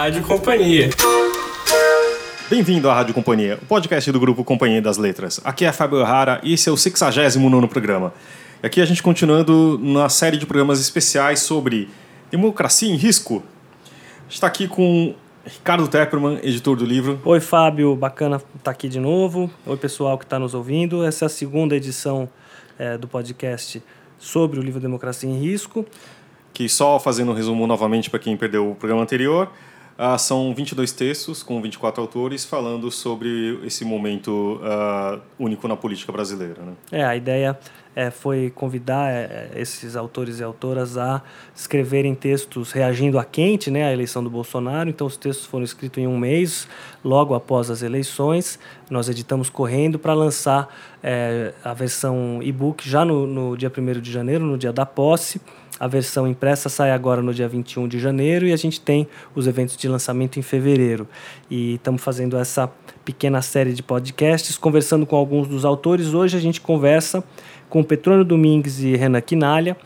Rádio Companhia. Bem-vindo à Rádio Companhia, o podcast do grupo Companhia das Letras. Aqui é Fábio Rara e esse é o 69 programa. Aqui a gente continuando na série de programas especiais sobre democracia em risco. Está aqui com Ricardo Tepperman, editor do livro. Oi, Fábio, bacana estar aqui de novo. Oi, pessoal que está nos ouvindo. Essa é a segunda edição é, do podcast sobre o livro Democracia em Risco. Que só fazendo um resumo novamente para quem perdeu o programa anterior, Uh, são 22 textos com 24 autores falando sobre esse momento uh, único na política brasileira. Né? É, a ideia é, foi convidar é, esses autores e autoras a escreverem textos reagindo à quente, né, à eleição do Bolsonaro. Então, os textos foram escritos em um mês, logo após as eleições. Nós editamos correndo para lançar é, a versão e-book já no, no dia 1 de janeiro, no dia da posse. A versão impressa sai agora no dia 21 de janeiro e a gente tem os eventos de lançamento em fevereiro. E estamos fazendo essa pequena série de podcasts, conversando com alguns dos autores. Hoje a gente conversa com Petrônio Domingues e Renan Quinalha.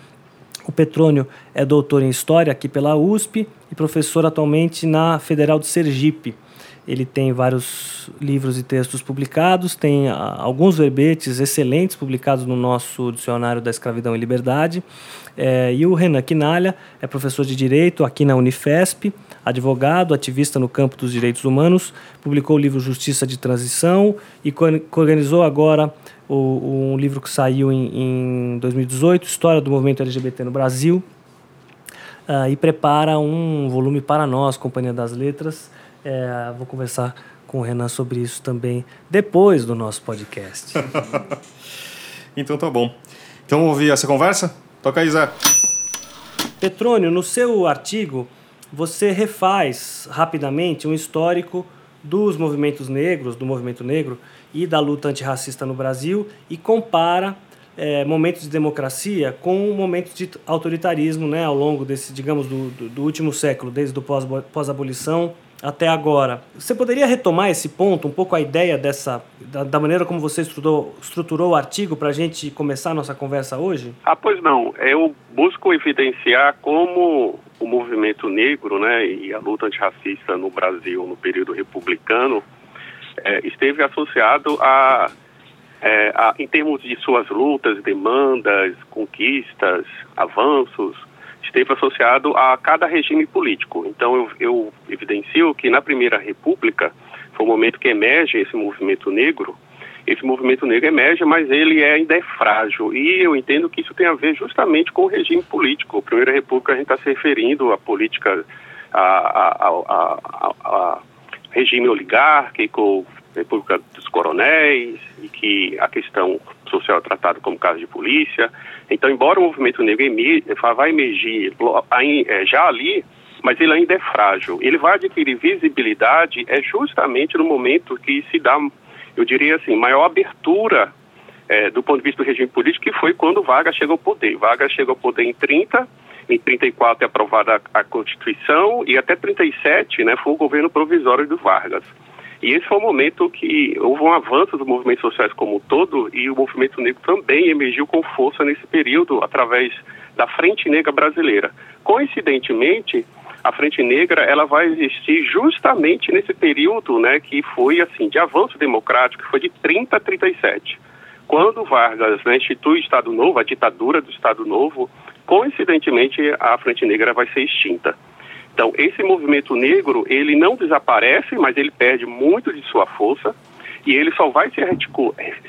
O Petrônio é doutor em História aqui pela USP e professor atualmente na Federal de Sergipe. Ele tem vários livros e textos publicados, tem ah, alguns verbetes excelentes publicados no nosso Dicionário da Escravidão e Liberdade. É, e o Renan Quinalha é professor de Direito aqui na Unifesp, advogado, ativista no campo dos direitos humanos, publicou o livro Justiça de Transição e organizou agora o, um livro que saiu em, em 2018, História do Movimento LGBT no Brasil, uh, e prepara um volume para nós, Companhia das Letras, é, vou conversar com o Renan sobre isso também depois do nosso podcast. então tá bom. Então vamos ouvir essa conversa? Toca aí, Zé. Petrônio, no seu artigo, você refaz rapidamente um histórico dos movimentos negros, do movimento negro e da luta antirracista no Brasil e compara é, momentos de democracia com momentos de autoritarismo né, ao longo desse, digamos, do, do, do último século, desde o pós-abolição até agora. Você poderia retomar esse ponto, um pouco a ideia dessa, da, da maneira como você estruturou, o artigo para a gente começar a nossa conversa hoje? Ah, pois não. Eu busco evidenciar como o movimento negro né, e a luta antirracista no Brasil no período republicano é, esteve associado a, é, a, em termos de suas lutas, demandas, conquistas, avanços, esteve associado a cada regime político. Então, eu, eu evidencio que na Primeira República foi o momento que emerge esse movimento negro. Esse movimento negro emerge, mas ele é, ainda é frágil. E eu entendo que isso tem a ver justamente com o regime político. A Primeira República, a gente está se referindo à política, a, a, a, a regime oligárquico, República dos Coronéis, e que a questão social é tratada como caso de polícia. Então, embora o movimento negro vá emergir é, já ali, mas ele ainda é frágil. Ele vai adquirir visibilidade é justamente no momento que se dá, eu diria assim, maior abertura é, do ponto de vista do regime político, que foi quando Vargas chega ao poder. Vargas chega ao poder em 30, em 34 é aprovada a, a Constituição e até 37 né, foi o governo provisório do Vargas. E esse foi o momento que houve um avanço dos movimentos sociais como um todo e o movimento negro também emergiu com força nesse período através da Frente Negra Brasileira. Coincidentemente, a Frente Negra ela vai existir justamente nesse período, né, que foi assim de avanço democrático, que foi de 30 a 37. Quando Vargas né, institui o Estado Novo, a ditadura do Estado Novo, coincidentemente a Frente Negra vai ser extinta. Então, esse movimento negro, ele não desaparece, mas ele perde muito de sua força e ele só vai se,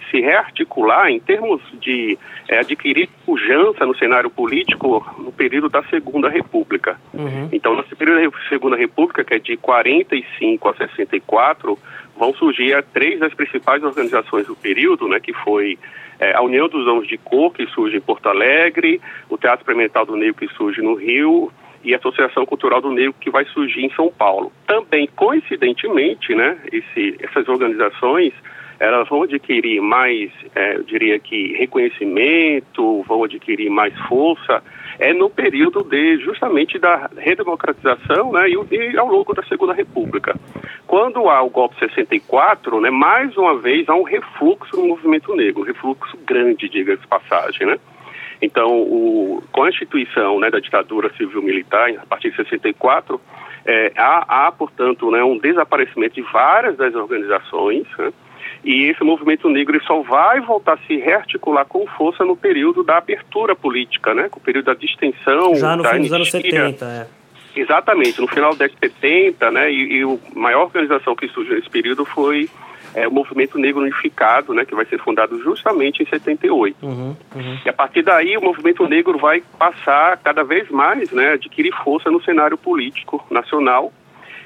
se rearticular em termos de é, adquirir pujança no cenário político no período da Segunda República. Uhum. Então, nesse período da Segunda República, que é de 45 a 64, vão surgir três das principais organizações do período, né, que foi é, a União dos Homens de Cor, que surge em Porto Alegre, o Teatro Experimental do Negro, que surge no Rio, e Associação Cultural do Negro que vai surgir em São Paulo. Também, coincidentemente, né, esse, essas organizações elas vão adquirir mais, é, eu diria que reconhecimento, vão adquirir mais força, é no período de justamente da redemocratização, né, e, e ao longo da Segunda República. Quando há o golpe 64, né, mais uma vez há um refluxo no movimento negro, um refluxo grande, diga-se passagem, né? Então, o, com a instituição né, da ditadura civil-militar, a partir de 64, é, há, há, portanto, né, um desaparecimento de várias das organizações, né, e esse movimento negro só vai voltar a se rearticular com força no período da abertura política, né, com o período da distensão. Já no da fim dos anos 70, é. Exatamente, no final de 70, né, e, e a maior organização que surgiu nesse período foi é, o Movimento Negro Unificado, né, que vai ser fundado justamente em 78. Uhum, uhum. E a partir daí o movimento negro vai passar cada vez mais, né, adquirir força no cenário político nacional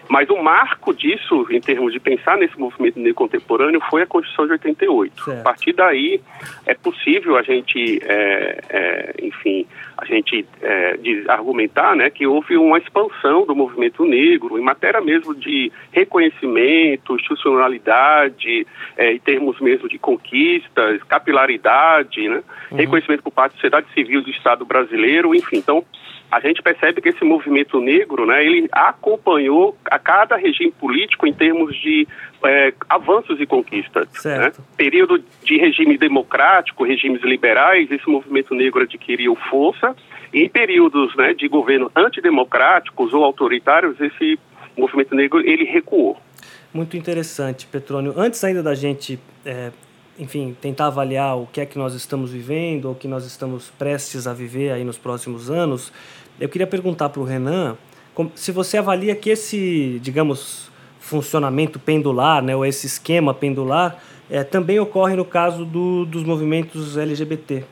mas o marco disso, em termos de pensar nesse movimento negro contemporâneo, foi a Constituição de 88. Certo. A partir daí, é possível a gente, é, é, enfim, a gente é, argumentar né, que houve uma expansão do movimento negro em matéria mesmo de reconhecimento, institucionalidade, é, em termos mesmo de conquistas, capilaridade, né, uhum. reconhecimento por parte da sociedade civil do Estado brasileiro, enfim. Então, a gente percebe que esse movimento negro, né, ele acompanhou a cada regime político em termos de é, avanços e conquistas. Né? Período de regime democrático, regimes liberais, esse movimento negro adquiriu força. E em períodos né, de governo antidemocráticos ou autoritários, esse movimento negro ele recuou. Muito interessante, Petrônio. Antes ainda da gente é, enfim, tentar avaliar o que é que nós estamos vivendo ou que nós estamos prestes a viver aí nos próximos anos, eu queria perguntar para o Renan se você avalia que esse, digamos, funcionamento pendular, né, ou esse esquema pendular, é, também ocorre no caso do, dos movimentos LGBT.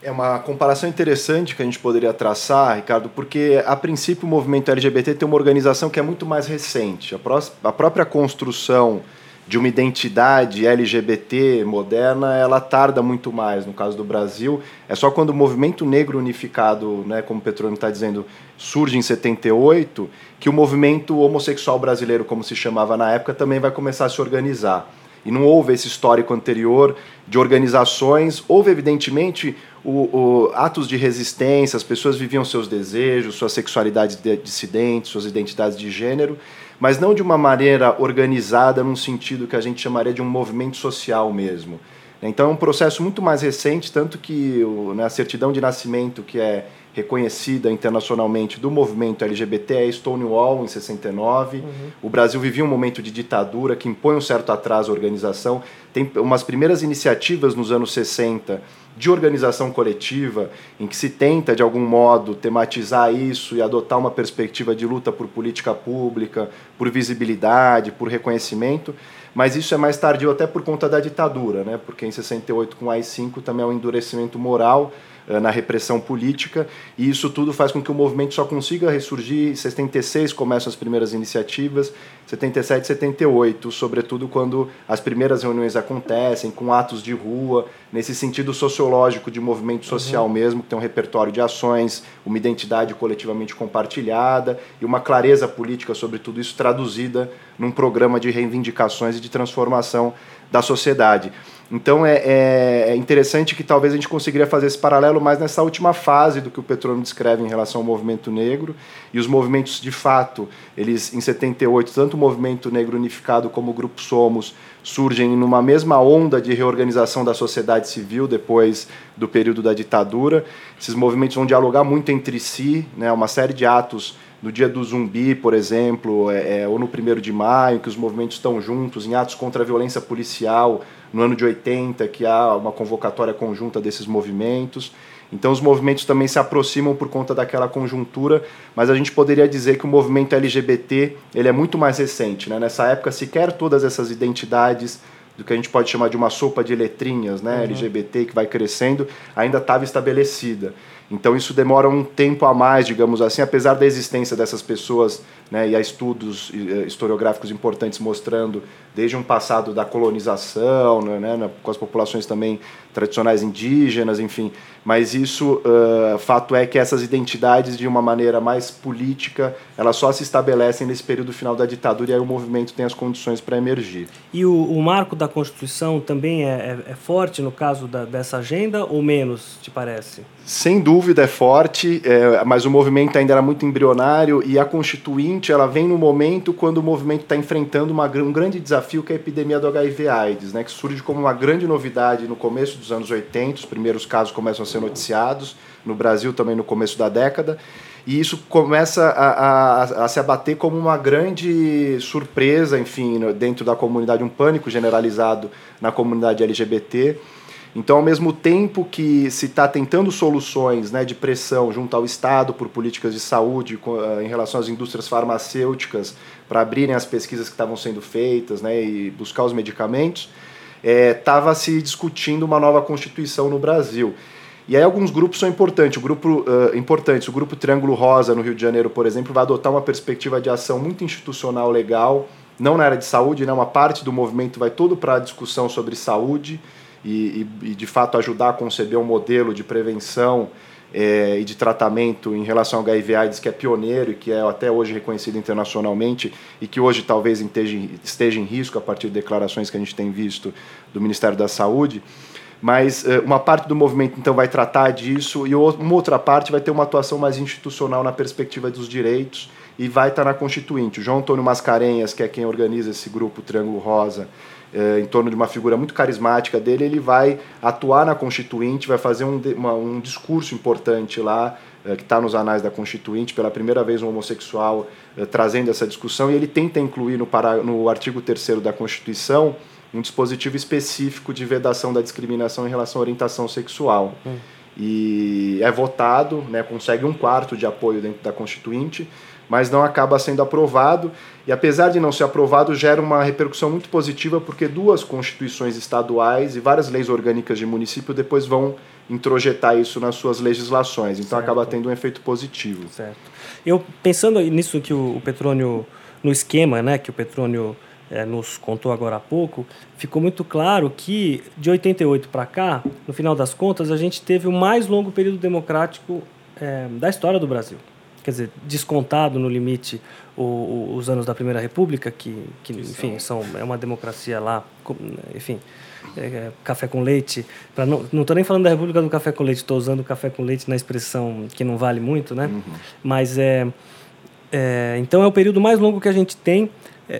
É uma comparação interessante que a gente poderia traçar, Ricardo, porque a princípio o movimento LGBT tem uma organização que é muito mais recente. A, pró a própria construção de uma identidade LGBT moderna, ela tarda muito mais. No caso do Brasil, é só quando o movimento negro unificado, né, como o Petrônio está dizendo, surge em 78, que o movimento homossexual brasileiro, como se chamava na época, também vai começar a se organizar. E não houve esse histórico anterior de organizações. Houve, evidentemente, o, o, atos de resistência, as pessoas viviam seus desejos, suas sexualidades dissidentes, suas identidades de gênero, mas não de uma maneira organizada num sentido que a gente chamaria de um movimento social mesmo. Então é um processo muito mais recente, tanto que né, a certidão de nascimento, que é reconhecida internacionalmente do movimento LGBT é Stonewall, em 69. Uhum. O Brasil vivia um momento de ditadura que impõe um certo atraso à organização. Tem umas primeiras iniciativas nos anos 60 de organização coletiva, em que se tenta, de algum modo, tematizar isso e adotar uma perspectiva de luta por política pública, por visibilidade, por reconhecimento, mas isso é mais tardio até por conta da ditadura, né? porque em 68, com o AI-5, também é um endurecimento moral na repressão política, e isso tudo faz com que o movimento só consiga ressurgir. Em 76 começam as primeiras iniciativas, 77, 78, sobretudo quando as primeiras reuniões acontecem, com atos de rua, nesse sentido sociológico de movimento social uhum. mesmo, que tem um repertório de ações, uma identidade coletivamente compartilhada e uma clareza política sobre tudo isso traduzida num programa de reivindicações e de transformação da sociedade. Então é, é, é, interessante que talvez a gente conseguiria fazer esse paralelo mais nessa última fase do que o Petrônio descreve em relação ao movimento negro e os movimentos de fato, eles em 78, tanto o movimento negro unificado como o Grupo Somos surgem numa mesma onda de reorganização da sociedade civil depois do período da ditadura. Esses movimentos vão dialogar muito entre si, né, uma série de atos no dia do zumbi, por exemplo, é, é, ou no primeiro de maio, que os movimentos estão juntos, em atos contra a violência policial, no ano de 80, que há uma convocatória conjunta desses movimentos. Então os movimentos também se aproximam por conta daquela conjuntura, mas a gente poderia dizer que o movimento LGBT ele é muito mais recente. Né? Nessa época, sequer todas essas identidades do que a gente pode chamar de uma sopa de letrinhas né? Uhum. LGBT que vai crescendo, ainda estava estabelecida. Então isso demora um tempo a mais, digamos assim, apesar da existência dessas pessoas, né, e há estudos eh, historiográficos importantes mostrando desde um passado da colonização, né, né, com as populações também tradicionais indígenas, enfim. Mas isso, uh, fato é que essas identidades, de uma maneira mais política, elas só se estabelecem nesse período final da ditadura e aí o movimento tem as condições para emergir. E o, o, marco da Constituição também é, é, é forte no caso da, dessa agenda ou menos, te parece? Sem dúvida é forte, é, mas o movimento ainda era muito embrionário e a Constituinte ela vem no momento quando o movimento está enfrentando uma, um grande desafio que é a epidemia do HIV/AIDS, né, que surge como uma grande novidade no começo dos dos anos 80, os primeiros casos começam a ser noticiados, no Brasil também no começo da década, e isso começa a, a, a, se abater como uma grande surpresa, enfim, dentro da comunidade, um pânico generalizado na comunidade LGBT. Então, ao mesmo tempo que se está tentando soluções né, de pressão junto ao Estado por políticas de saúde eh, em relação às indústrias farmacêuticas para abrirem as pesquisas que estavam sendo feitas né, e buscar os medicamentos, estava é, se discutindo uma nova constituição no Brasil. E aí alguns grupos são importantes. O grupo uh, importantes, o grupo Triângulo Rosa no Rio de Janeiro, por exemplo, vai adotar uma perspectiva de ação muito institucional legal, não na área de saúde, né? Uma parte do movimento vai todo para a discussão sobre saúde e, e, e, de fato ajudar a conceber um modelo de prevenção é, e de tratamento em relação ao HIV/AIDS que é pioneiro e que é até hoje reconhecido internacionalmente e que hoje talvez esteja, esteja em risco a partir de declarações que a gente tem visto do Ministério da Saúde mas uh, uma parte do movimento então vai tratar disso e uma outra parte vai ter uma atuação mais institucional na perspectiva dos direitos e vai estar na Constituinte. O João Antônio Mascarenhas, que é quem organiza esse grupo Triângulo Rosa, uh, em torno de uma figura muito carismática dele, ele vai atuar na Constituinte, vai fazer um, uma, um discurso importante lá, uh, que está nos anais da Constituinte, pela primeira vez um homossexual trazendo essa discussão, e ele tenta incluir no, para, no artigo 3 da Constituição um dispositivo específico de vedação da discriminação em relação à orientação sexual. Hum. E é votado, né, consegue um quarto de apoio dentro da Constituinte, mas não acaba sendo aprovado. E apesar de não ser aprovado, gera uma repercussão muito positiva, porque duas constituições estaduais e várias leis orgânicas de município depois vão introjetar isso nas suas legislações. Então certo. acaba tendo um efeito positivo. Certo. Eu pensando nisso que o Petrônio, no esquema né, que o Petrônio é, nos contou agora há pouco, ficou muito claro que de 88 para cá, no final das contas, a gente teve o mais longo período democrático é, da história do Brasil. Quer dizer, descontado no limite o, o, os anos da Primeira República, que, que enfim, são, é uma democracia lá, enfim, é, é, café com leite. Pra não estou nem falando da República do Café com Leite, estou usando café com leite na expressão que não vale muito, né? Uhum. Mas é, é, então é o período mais longo que a gente tem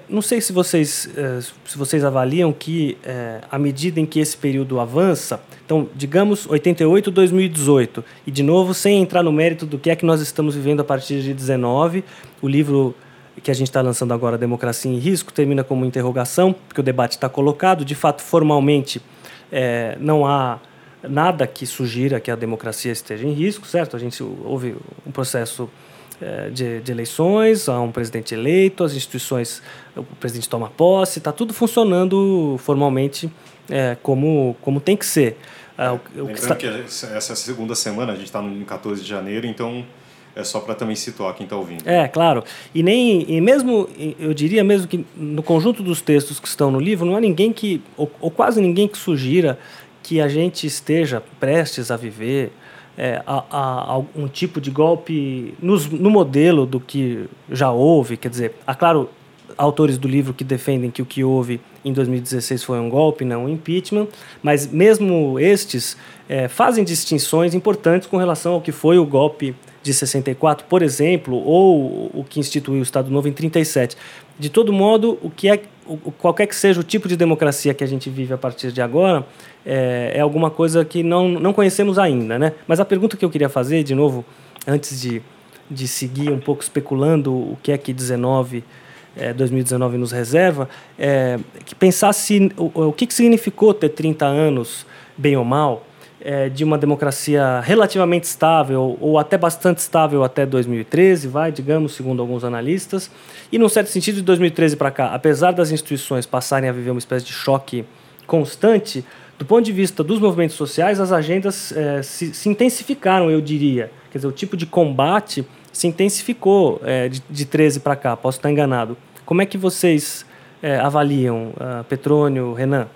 não sei se vocês, é, se vocês avaliam que, é, à medida em que esse período avança, então, digamos 88, 2018, e de novo, sem entrar no mérito do que é que nós estamos vivendo a partir de 19, o livro que a gente está lançando agora, Democracia em Risco, termina como interrogação, porque o debate está colocado. De fato, formalmente, é, não há nada que sugira que a democracia esteja em risco, certo? A gente houve um processo é, de, de, eleições, há um presidente eleito, as instituições, o presidente toma posse, está tudo funcionando formalmente é, como, como tem que ser. É, o, o Lembrando que, está... que essa segunda semana, a gente está no 14 de janeiro, então é só para também situar quem está ouvindo. É, claro. E nem e mesmo, eu diria mesmo que no conjunto dos textos que estão no livro, não há ninguém que, ou, ou quase ninguém que sugira que a gente esteja prestes a viver é, a, a, um tipo de golpe nos, no modelo do que já houve, quer dizer, há claro autores do livro que defendem que o que houve em 2016 foi um golpe, não um impeachment, mas mesmo estes é, fazem distinções importantes com relação ao que foi o golpe de 64, por exemplo, ou o que instituiu o Estado Novo em 37. De todo modo, o que é qualquer que seja o tipo de democracia que a gente vive a partir de agora, é, é alguma coisa que não, não conhecemos ainda. Né? Mas a pergunta que eu queria fazer, de novo, antes de, de seguir um pouco especulando o que é que 19, é, 2019 nos reserva, é que pensasse o, o que, que significou ter 30 anos, bem ou mal, é, de uma democracia relativamente estável ou até bastante estável até 2013, vai, digamos, segundo alguns analistas. E, num certo sentido, de 2013 para cá, apesar das instituições passarem a viver uma espécie de choque constante, do ponto de vista dos movimentos sociais, as agendas é, se, se, intensificaram, eu diria. Quer dizer, o tipo de combate se intensificou é, de, de 13 para cá, posso estar enganado. Como é que vocês é, avaliam, uh, Petrônio, Renan?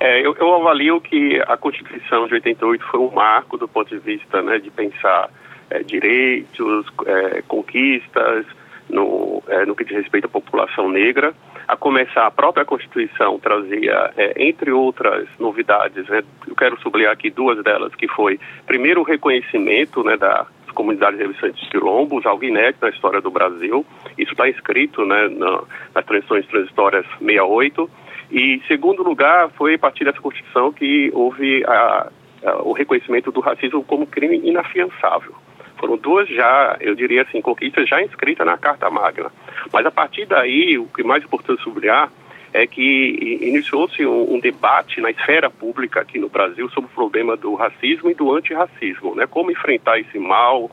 É, eu, eu, avalio que a Constituição de 88 foi um marco do ponto de vista né, de pensar é, direitos, é, conquistas, no, é, no que diz respeito à população negra. A começar, a própria Constituição trazia, é, entre outras novidades, né, eu quero sublinhar aqui duas delas, que foi, primeiro, o reconhecimento né, das comunidades revistantes quilombos, algo inédito na história do Brasil. Isso está escrito né, na, nas transições transitórias 68 E, segundo lugar, foi a partir dessa Constituição que houve a, a, o reconhecimento do racismo como crime inafiançável. Foram duas já, eu diria assim, conquistas já inscritas na Carta Magna. Mas a partir daí, o que mais importante sublinhar é que iniciou-se um, um, debate na esfera pública aqui no Brasil sobre o problema do racismo e do antirracismo, né? Como enfrentar esse mal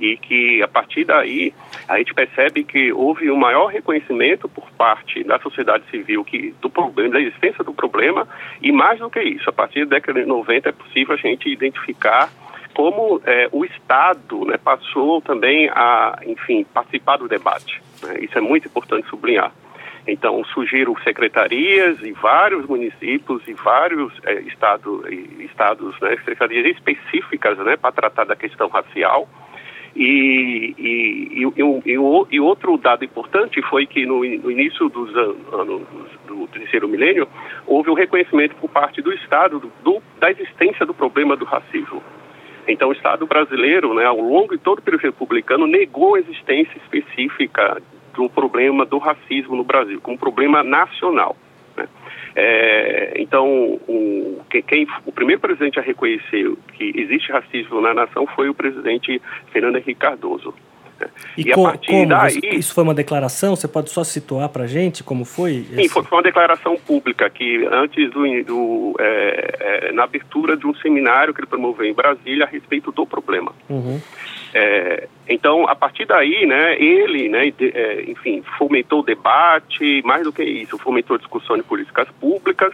e que a partir daí a gente percebe que houve um maior reconhecimento por parte da sociedade civil que do problema, da existência do problema e mais do que isso, a partir da década de 90 é possível a gente identificar como é, o Estado né, passou também a, enfim, participar do debate. Né? Isso é muito importante sublinhar. Então, surgiram secretarias em vários municípios e vários é, estado, estados, né, secretarias específicas né, para tratar da questão racial. E, e, e, e, outro dado importante foi que no, início dos anos do terceiro milênio houve um reconhecimento por parte do Estado do, do, da existência do problema do racismo. Então, o Estado brasileiro, né, ao longo de todo o período republicano, negou a existência específica do problema do racismo no Brasil, como problema nacional. Né? É, então, o, quem, o primeiro presidente a reconhecer que existe racismo na nação foi o presidente Fernando Henrique Cardoso. E, e co a partir como? daí... Isso foi uma declaração? Você pode só situar para a gente como foi? Esse... Sim, foi, uma declaração pública que antes do... do é, é, na abertura de um seminário que ele promoveu em Brasília a respeito do problema. Uhum. É, então, a partir daí, né, ele, né, de, é, enfim, fomentou o debate, mais do que isso, fomentou a discussão de políticas públicas,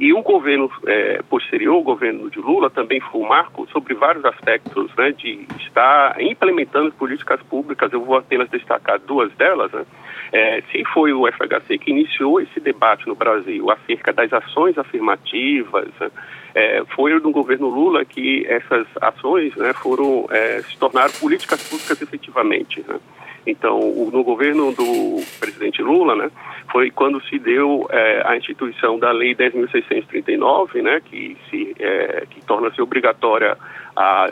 e o governo é, posterior, o governo de Lula, também foi um marco sobre vários aspectos né, de estar implementando políticas públicas. Eu vou apenas destacar duas delas. Né? É, se foi o FHC que iniciou esse debate no Brasil acerca das ações afirmativas, né? é, foi no governo Lula que essas ações né, foram é, se tornaram políticas públicas efetivamente. Né? Então, no governo do presidente Lula, né, foi quando se deu é, a instituição da Lei 10.639, né, que, se, é, que torna-se obrigatória a,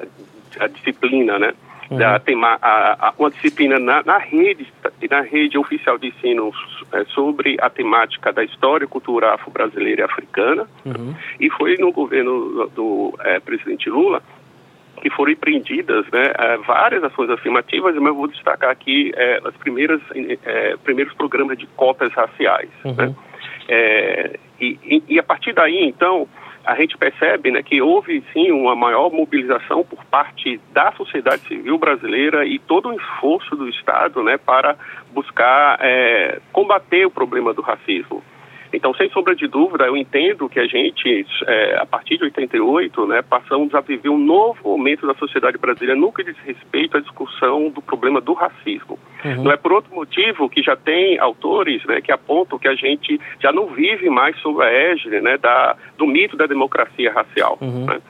a disciplina, né, uhum. da tema, a, a, uma disciplina na, na, rede, na rede oficial de ensino é, sobre a temática da história e cultura afro-brasileira e africana, uhum. e foi no governo do, do presidente Lula que foram empreendidas né, é, várias ações afirmativas, mas eu vou destacar aqui é, as primeiras é, primeiros programas de cotas raciais. Uhum. Né? É, e, e, a partir daí, então, a gente percebe né, que houve sim uma maior mobilização por parte da sociedade civil brasileira e todo o esforço do Estado né, para buscar é, combater o problema do racismo. Então, sem sombra de dúvida, eu entendo que a gente, é, a partir de 88, né, passamos a viver um novo momento da sociedade brasileira no que diz respeito à discussão do problema do racismo. Uhum. Não é por outro motivo que já tem autores né, que apontam que a gente já não vive mais sob a égide né, da, do mito da democracia racial. Uhum. Né?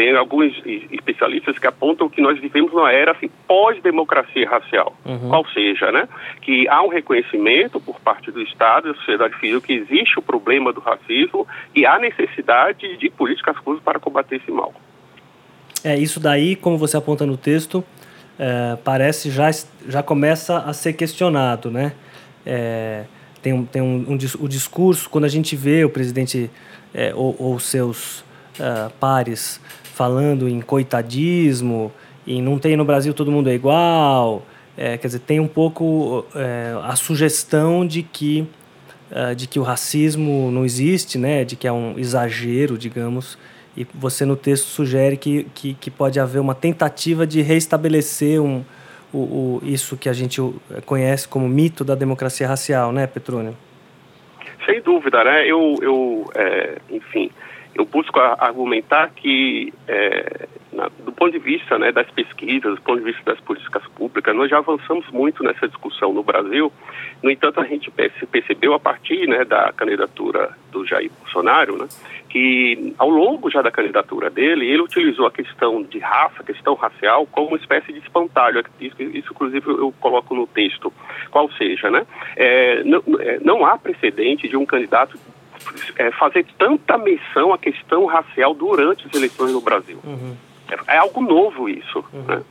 Tem alguns especialistas que apontam que nós vivemos numa era assim, pós-democracia racial, uhum. qual seja, né, que há um reconhecimento por parte do Estado e da sociedade civil que existe o problema do racismo e há necessidade de políticas públicas para combater esse mal. É, isso daí, como você aponta no texto, é, parece já, já começa a ser questionado, né? É, tem um, tem um, um, o discurso, quando a gente vê o presidente é, ou, ou seus uh, pares falando em coitadismo, e não tem no Brasil todo mundo é igual. É, quer dizer, tem um pouco é, a sugestão de que, uh, de que o racismo não existe, né? de que é um exagero, digamos. E você no texto sugere que, que, que pode haver uma tentativa de reestabelecer um, o, o, isso que a gente conhece como mito da democracia racial, né, Petrônio? Sem dúvida, né? Eu, eu é, enfim, eu busco argumentar que, é, na, do ponto de vista né, das pesquisas, do ponto de vista das políticas públicas, nós já avançamos muito nessa discussão no Brasil. No entanto, a gente percebeu a partir né, da candidatura do Jair Bolsonaro, né, que ao longo já da candidatura dele, ele utilizou a questão de raça, a questão racial, como uma espécie de espantalho. Isso, isso inclusive, eu coloco no texto. Qual seja, né? É, não, é, não há precedente de um candidato é, fazer tanta menção à questão racial durante as eleições no Brasil. Uhum. É, é, algo novo isso. Uhum. Né?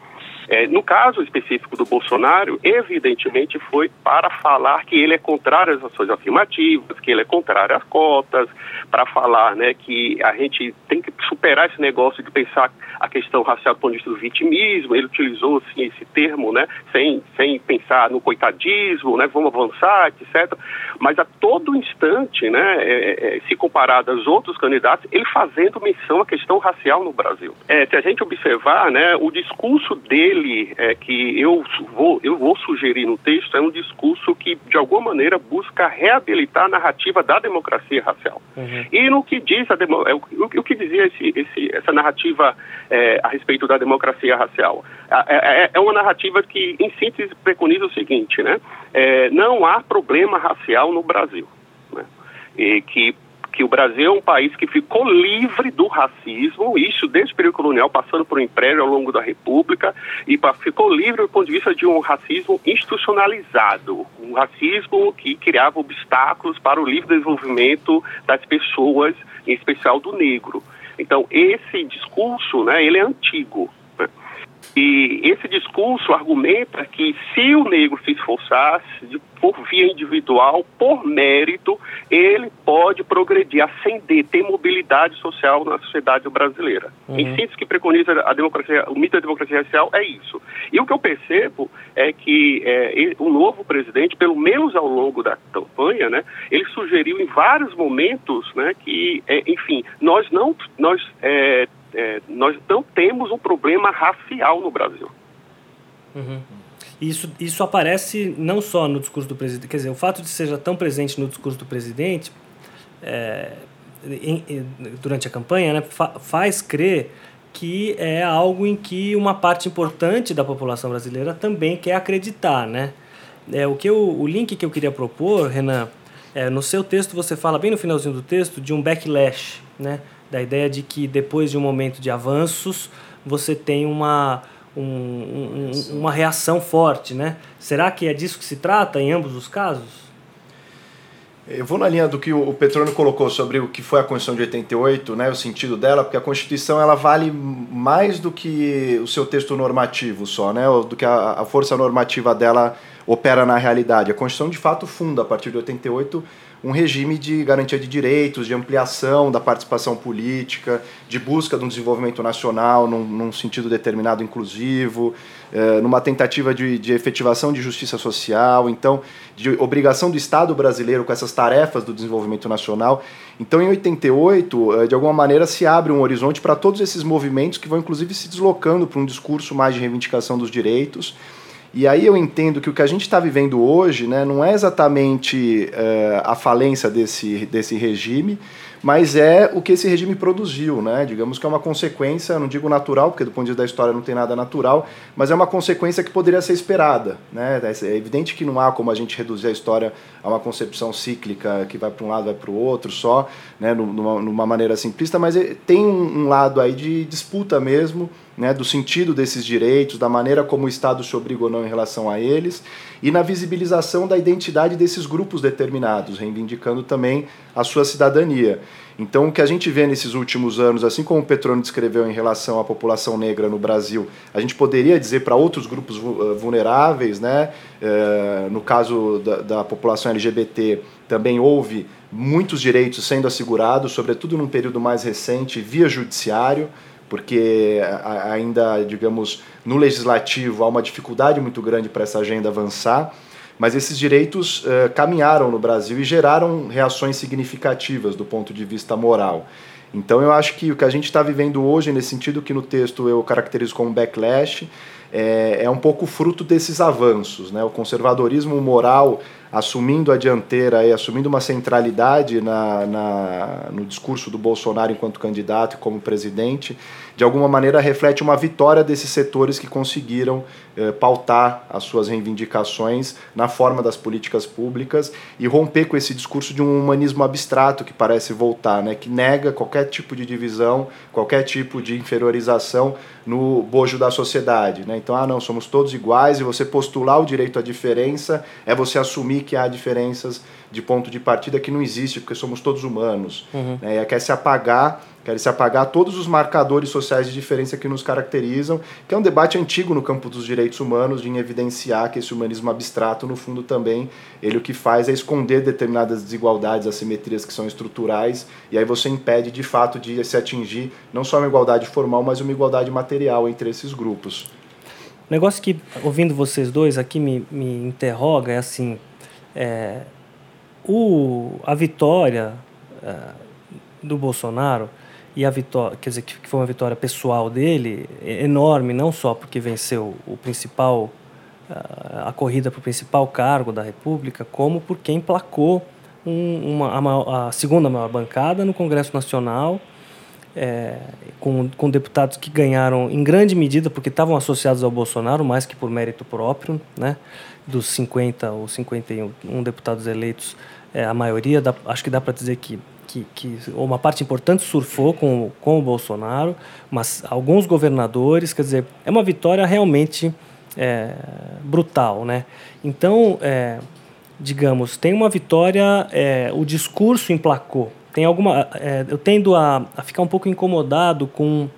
É, no caso específico do Bolsonaro, evidentemente foi para falar que ele é contrário às ações afirmativas, que ele é contrário às cotas, para falar né, que a gente tem que superar esse negócio de pensar a questão racial do ponto de vista do vitimismo. Ele utilizou assim, esse termo, né, sem, sem pensar no coitadismo, né, vamos avançar, etc. Mas a todo instante, né, é, é, se comparado aos outros candidatos, ele fazendo menção à questão racial no Brasil. É, se a gente observar, né, o discurso dele é, que eu vou, eu vou sugerir no texto é um discurso que, de alguma maneira, busca reabilitar a narrativa da democracia racial. Uhum. E no que diz a demo, é, o, o, que dizia esse, esse, essa narrativa é, a respeito da democracia racial? É, é, é, uma narrativa que, em síntese, preconiza o seguinte, né? É, não há problema racial no Brasil. Né? E que que o Brasil é um país que ficou livre do racismo, isso desde o período colonial, passando por um império ao longo da República, e ficou livre do ponto de vista de um racismo institucionalizado, um racismo que criava obstáculos para o livre desenvolvimento das pessoas, em especial do negro. Então, esse discurso, né, ele é antigo. E esse discurso argumenta que se o negro se esforçasse por via individual, por mérito, ele pode progredir, ascender, ter mobilidade social na sociedade brasileira. Uhum. Em síntese, que preconiza a democracia, o mito da democracia racial é isso. E o que eu percebo é que é, o novo presidente, pelo menos ao longo da campanha, né, ele sugeriu em vários momentos né, que, é, enfim, nós não nós é, é, nós não temos um problema racial no Brasil. Uhum. Isso, isso aparece não só no discurso do presidente, quer dizer, o fato de seja tão presente no discurso do presidente é, em, em, durante a campanha né, fa, faz crer que é algo em que uma parte importante da população brasileira também quer acreditar, né? É, o, que eu, o link que eu queria propor, Renan, é, no seu texto você fala bem no finalzinho do texto de um backlash, né? Da ideia de que depois de um momento de avanços você tem uma, um, um, uma reação forte, né? Será que é disso que se trata em ambos os casos? Eu vou na linha do que o Petrônio colocou sobre o que foi a Constituição de 88, né, o sentido dela, porque a Constituição ela vale mais do que o seu texto normativo só, né, do que a, a força normativa dela opera na realidade. A Constituição de fato funda a partir de 88 um regime de garantia de direitos, de ampliação da participação política, de busca de um desenvolvimento nacional num, num sentido determinado inclusivo, eh, numa tentativa de, de efetivação de justiça social, então, de obrigação do Estado brasileiro com essas tarefas do desenvolvimento nacional. Então, em 88, eh, de alguma maneira, se abre um horizonte para todos esses movimentos que vão, inclusive, se deslocando para um discurso mais de reivindicação dos direitos e aí eu entendo que o que a gente está vivendo hoje né, não é exatamente uh, a falência desse, desse regime, mas é o que esse regime produziu, né? Digamos que é uma consequência, não digo natural, porque do ponto de vista da história não tem nada natural, mas é uma consequência que poderia ser esperada, né? É evidente que não há como a gente reduzir a história a uma concepção cíclica que vai para um lado, vai para o outro só, né? Numa, numa maneira simplista, mas é, tem um lado aí de disputa mesmo, né? Do sentido desses direitos, da maneira como o Estado se obriga ou não em relação a eles, e na visibilização da identidade desses grupos determinados, reivindicando também a sua cidadania. Então, o que a gente vê nesses últimos anos, assim como o Petrônio descreveu em relação à população negra no Brasil, a gente poderia dizer para outros grupos eh, vulneráveis, né? É, no caso da, da população LGBT, também houve muitos direitos sendo assegurados, sobretudo num período mais recente, via judiciário porque ainda, digamos, no legislativo há uma dificuldade muito grande para essa agenda avançar, mas esses direitos uh, caminharam no Brasil e geraram reações significativas do ponto de vista moral. Então eu acho que o que a gente está vivendo hoje, nesse sentido que no texto eu caracterizo como backlash, é, é um pouco fruto desses avanços. Né? O conservadorismo moral assumindo a dianteira e assumindo uma centralidade na, na, no discurso do Bolsonaro enquanto candidato e como presidente, de alguma maneira reflete uma vitória desses setores que conseguiram eh, pautar as suas reivindicações na forma das políticas públicas e romper com esse discurso de um humanismo abstrato que parece voltar, né, que nega qualquer tipo de divisão, qualquer tipo de inferiorização no bojo da sociedade. Né? Então, ah, não, somos todos iguais e você postular o direito à diferença é você assumir assumir que há diferenças de ponto de partida que não existe, porque somos todos humanos. Uhum. Né? E quer se apagar, quer se apagar todos os marcadores sociais de diferença que nos caracterizam, que é um debate antigo no campo dos direitos humanos, de evidenciar que esse humanismo abstrato, no fundo, também, ele o que faz é esconder determinadas desigualdades, assimetrias que são estruturais, e aí você impede, de fato, de se atingir não só uma igualdade formal, mas uma igualdade material entre esses grupos. O negócio que, ouvindo vocês dois aqui, me, me interroga é assim: é, o, a vitória é, do Bolsonaro e a vitória, quer dizer, que foi uma vitória pessoal dele, é enorme, não só porque venceu o principal, a corrida para o principal cargo da República, como porque emplacou um, uma, a, maior, a segunda maior bancada no Congresso Nacional é, com, com deputados que ganharam em grande medida porque estavam associados ao Bolsonaro, mais que por mérito próprio, né? Dos 50 ou 51 deputados eleitos, é, a maioria, acho que dá para dizer que, que, que uma parte importante surfou com, com o Bolsonaro, mas alguns governadores, quer dizer, é uma vitória realmente é, brutal, né? Então, é, digamos, tem uma vitória, é, o discurso emplacou, tem alguma é, eu tendo a, a, ficar um pouco incomodado com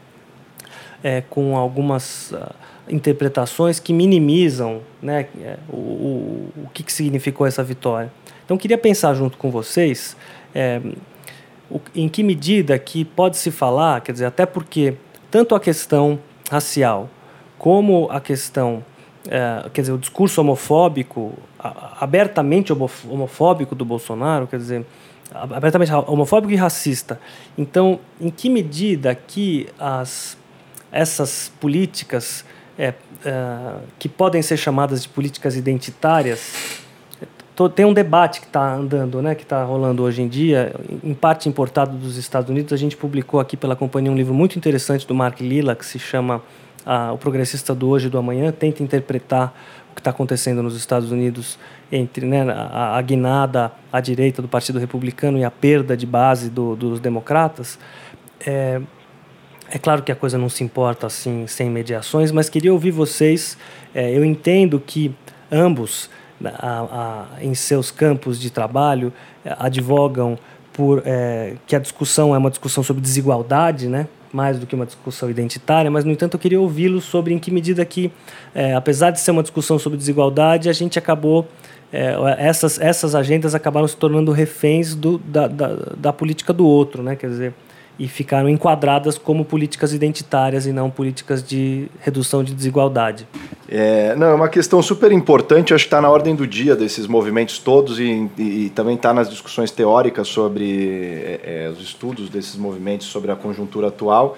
é, com algumas uh, interpretações que minimizam né, é, o, o, o que, que significou essa vitória. Então, queria pensar junto com vocês é, o, em que medida que pode se falar, quer dizer, até porque tanto a questão racial como a questão, é, quer dizer, o discurso homofóbico, abertamente homofóbico do Bolsonaro, quer dizer, abertamente homofóbico e racista. Então, em que medida que as, essas políticas é, é, que podem ser chamadas de políticas identitárias tem um debate que está andando, né, que está rolando hoje em dia, em parte importado dos Estados Unidos. A gente publicou aqui pela companhia um livro muito interessante do Mark Lilla que se chama ah, O Progressista do Hoje e do Amanhã. Tenta interpretar o que está acontecendo nos Estados Unidos entre né, a, a, guinada à direita do Partido Republicano e a perda de base do, dos democratas. É, é claro que a coisa não se importa assim sem mediações, mas queria ouvir vocês. É, eu entendo que ambos, a, a, em seus campos de trabalho, advogam por é, que a discussão é uma discussão sobre desigualdade, né? mais do que uma discussão identitária, mas, no entanto, eu queria ouvi-lo sobre em que medida que, é, apesar de ser uma discussão sobre desigualdade, a gente acabou, é, essas, essas agendas acabaram se tornando reféns do, da, da, da, política do outro, né? quer dizer, e ficaram enquadradas como políticas identitárias e não políticas de redução de desigualdade. É, não, é uma questão super importante, acho que está na ordem do dia desses movimentos todos e, e, e também está nas discussões teóricas sobre é, é, os estudos desses movimentos sobre a conjuntura atual.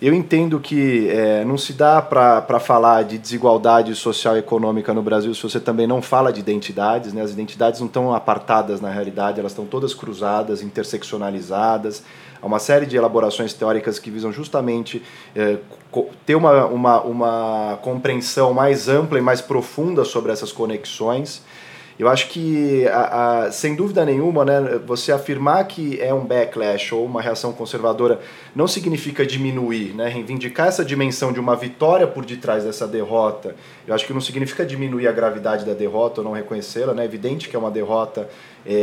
Eu entendo que é, não se dá para falar de desigualdade social e econômica no Brasil se você também não fala de identidades. Né? As identidades não estão apartadas na realidade, elas estão todas cruzadas, interseccionalizadas Há uma série de elaborações teóricas que visam justamente é, ter uma, uma, uma compreensão mais ampla e mais profunda sobre essas conexões. Eu acho que, a, a, sem dúvida nenhuma, né, você afirmar que é um backlash ou uma reação conservadora não significa diminuir, né, reivindicar essa dimensão de uma vitória por detrás dessa derrota. Eu acho que não significa diminuir a gravidade da derrota ou não reconhecê-la. Né, é evidente que é uma derrota é,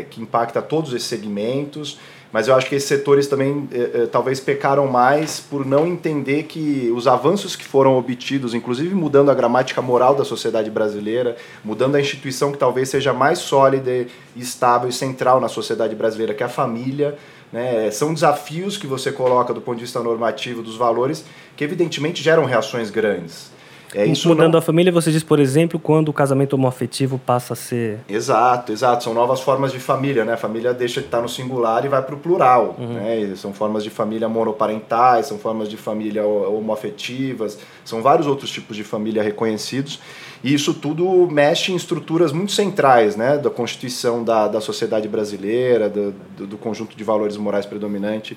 é, que impacta todos esses segmentos. Mas eu acho que esses setores também eh, eh, talvez pecaram mais por não entender que os avanços que foram obtidos, inclusive mudando a gramática moral da sociedade brasileira, mudando a instituição que talvez seja mais sólida, estável e central na sociedade brasileira, que é a família, né? São desafios que você coloca do ponto de vista normativo dos valores que evidentemente geram reações grandes. É isso Mudando não... a família, você diz, por exemplo, quando o casamento homoafetivo passa a ser. Exato, exato. São novas formas de família, né? A família deixa de estar no singular e vai para o plural. Uhum. Né? São formas de família monoparentais, são formas de família homoafetivas, são vários outros tipos de família reconhecidos. E isso tudo mexe em estruturas muito centrais né? da constituição da, da sociedade brasileira, do, do, do conjunto de valores morais predominante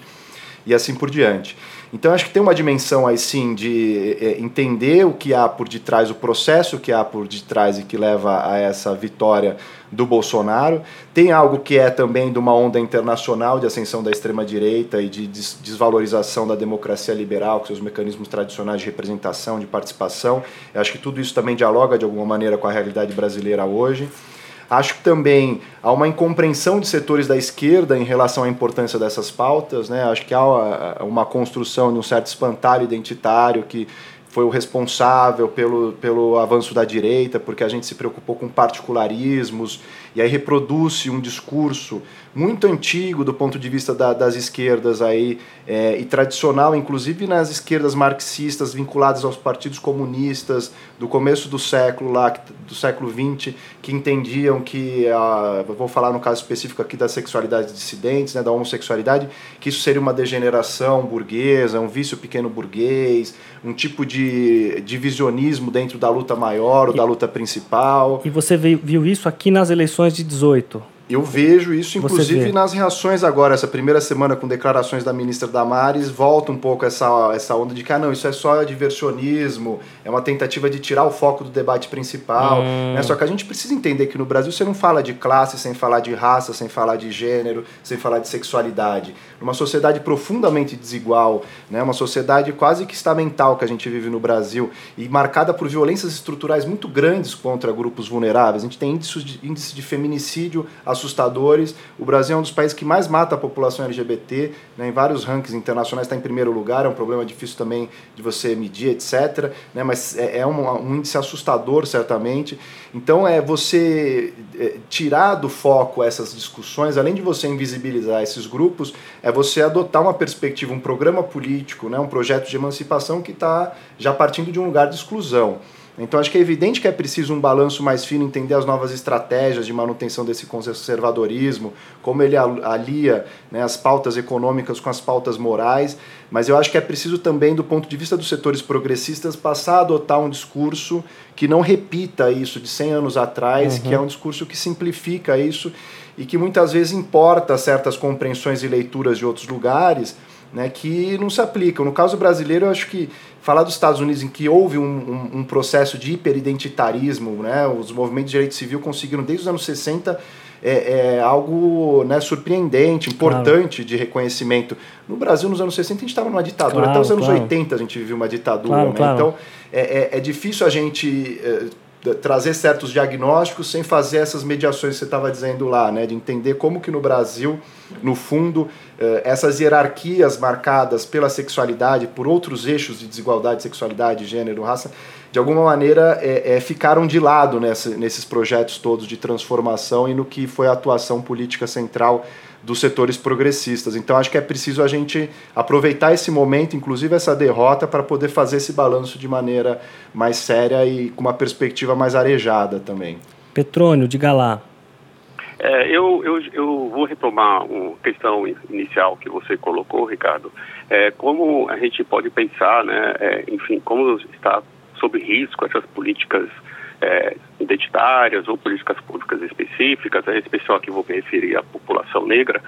e assim por diante. Então acho que tem uma dimensão aí sim de é, entender o que há por detrás, o processo que há por detrás e que leva a essa vitória do Bolsonaro. Tem algo que é também de uma onda internacional de ascensão da extrema-direita e de desvalorização da democracia liberal, com seus mecanismos tradicionais de representação, de participação. Eu acho que tudo isso também dialoga de alguma maneira com a realidade brasileira hoje. Acho que também há uma incompreensão de setores da esquerda em relação à importância dessas pautas. Né? Acho que há uma construção de um certo espantalho identitário que foi o responsável pelo, pelo avanço da direita, porque a gente se preocupou com particularismos, e aí reproduz um discurso muito antigo do ponto de vista da, das esquerdas aí, é, e tradicional, inclusive nas esquerdas marxistas vinculadas aos partidos comunistas do começo do século lá, do século XX, que entendiam que, a, vou falar no caso específico aqui das sexualidades dissidentes, né, da homossexualidade, que isso seria uma degeneração burguesa, um vício pequeno burguês, um tipo de divisionismo dentro da luta maior ou e, da luta principal. E você viu isso aqui nas eleições de 18? Eu vejo isso, inclusive, nas reações agora, essa primeira semana com declarações da ministra Damares, volta um pouco essa, essa onda de que, ah, não, isso é só diversionismo, é uma tentativa de tirar o foco do debate principal. Hum. Né? Só que a gente precisa entender que no Brasil você não fala de classe sem falar de raça, sem falar de gênero, sem falar de sexualidade. Uma sociedade profundamente desigual, né? uma sociedade quase que estamental que a gente vive no Brasil e marcada por violências estruturais muito grandes contra grupos vulneráveis. A gente tem índices de, índice de feminicídio assustadores. O Brasil é um dos países que mais mata a população LGBT, né, em vários rankings internacionais está em primeiro lugar, é um problema difícil também de você medir, etc. Né, mas é, é um, um, índice assustador, certamente. Então, é você é, tirar do foco essas discussões, além de você invisibilizar esses grupos, é você adotar uma perspectiva, um programa político, né, um projeto de emancipação que está já partindo de um lugar de exclusão. Então acho que é evidente que é preciso um balanço mais fino, entender as novas estratégias de manutenção desse conservadorismo, como ele alia né, as pautas econômicas com as pautas morais, mas eu acho que é preciso também, do ponto de vista dos setores progressistas, passar a adotar um discurso que não repita isso de 100 anos atrás, uhum. que é um discurso que simplifica isso e que muitas vezes importa certas compreensões e leituras de outros lugares né, que não se aplicam. No caso brasileiro, eu acho que falar dos Estados Unidos em que houve um, um, um processo de hiperidentitarismo, né, os movimentos de direito civil conseguiram desde os anos 60 é, é algo né, surpreendente, importante claro. de reconhecimento. No Brasil, nos anos 60, a gente estava numa ditadura, claro, até os anos claro. 80 a gente viveu uma ditadura. Né? Então, é, é, é, difícil a gente é, trazer certos diagnósticos sem fazer essas mediações que você estava dizendo lá, né? de entender como que no Brasil, no fundo, essas hierarquias marcadas pela sexualidade, por outros eixos de desigualdade, sexualidade, gênero, raça, de alguma maneira é, é, ficaram de lado nessa, nesses projetos todos de transformação e no que foi a atuação política central dos setores progressistas. Então acho que é preciso a gente aproveitar esse momento, inclusive essa derrota, para poder fazer esse balanço de maneira mais séria e com uma perspectiva mais arejada também. Petrônio, diga lá. É, eu, eu, eu vou retomar uma questão inicial que você colocou, Ricardo. É, como a gente pode pensar, né, é, enfim, como está sob risco essas políticas é, identitárias ou políticas públicas específicas, a especial que vou me referir à população negra.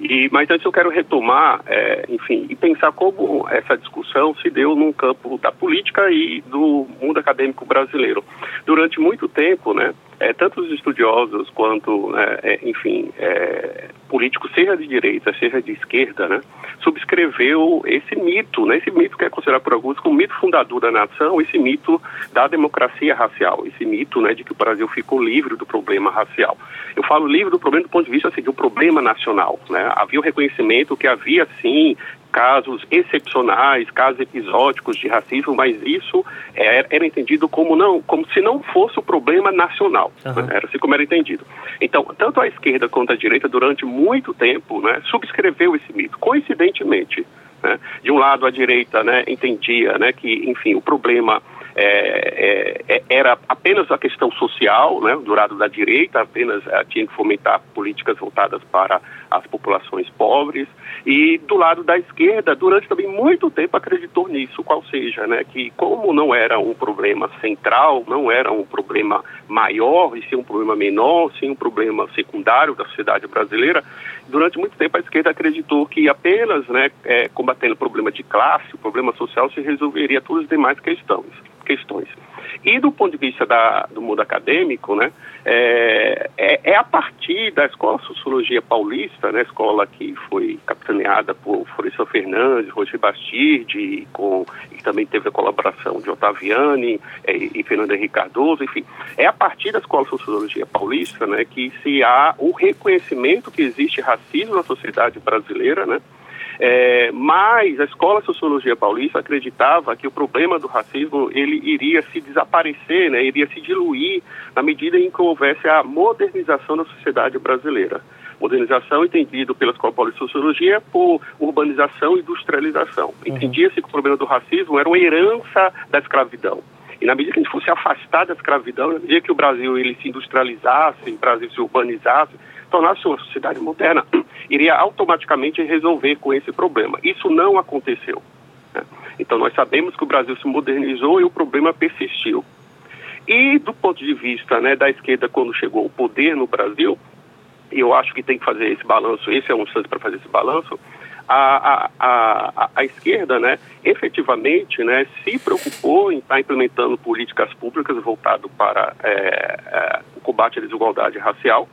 E, mas antes eu quero retomar, é, enfim, e pensar como essa discussão se deu no campo da política e do mundo acadêmico brasileiro. Durante muito tempo, né, é, tanto os estudiosos quanto, né, é, enfim, é, políticos, seja de direita, seja de esquerda, né, subscreveu esse mito, né, esse mito que é considerado por alguns como mito fundador da nação, esse mito da democracia racial, esse mito né, de que o Brasil ficou livre do problema racial. Eu falo livre do problema do ponto de vista assim, do problema nacional. Né? Havia o reconhecimento que havia, sim, casos excepcionais, casos episódicos de racismo, mas isso era, era, entendido como não, como se não fosse o problema nacional. Uhum. Né? Era assim como era entendido. Então, tanto a esquerda quanto a direita, durante muito tempo, né, subscreveu esse mito. Coincidentemente, né, de um lado a direita né, entendia né, que, enfim, o problema é, é, é, era apenas a questão social, né, do lado da direita, apenas é, tinha que fomentar políticas voltadas para as populações pobres, e do lado da esquerda, durante também muito tempo acreditou nisso, qual seja, né, que como não era um problema central, não era um problema maior, e sim um problema menor, sim um problema secundário da sociedade brasileira, durante muito tempo a esquerda acreditou que apenas né, é, combatendo o problema de classe, o problema social, se resolveria todas as demais questões questões. E do ponto de vista da, do mundo acadêmico, né, é, é, é, a partir da Escola Sociologia Paulista, né, escola que foi capitaneada por Florestan Fernandes, Roger Bastide, com, e também teve a colaboração de Otaviani é, e Fernando Henrique Cardoso, enfim, é a partir da Escola Sociologia Paulista né, que se há o reconhecimento que existe racismo na sociedade brasileira, né, é, mas a Escola Sociologia Paulista acreditava que o problema do racismo ele iria se desaparecer, né, iria se diluir na medida em que houvesse a modernização da sociedade brasileira. Modernização entendido pela Escola de Sociologia por urbanização e industrialização. Uhum. Entendia-se que o problema do racismo era uma herança da escravidão. E na medida que a gente fosse afastar da escravidão, na medida que o Brasil ele se industrializasse, o Brasil se urbanizasse, tornasse uma sociedade moderna, iria automaticamente resolver com esse problema. Isso não aconteceu. Né? Então nós sabemos que o Brasil se modernizou e o problema persistiu. E do ponto de vista né, da esquerda, quando chegou ao poder no Brasil, eu acho que tem que fazer esse balanço, esse é um instante para fazer esse balanço, a, a, a, a, esquerda, né, efetivamente, né, se preocupou em estar tá implementando políticas públicas voltado para é, é, o combate à desigualdade racial,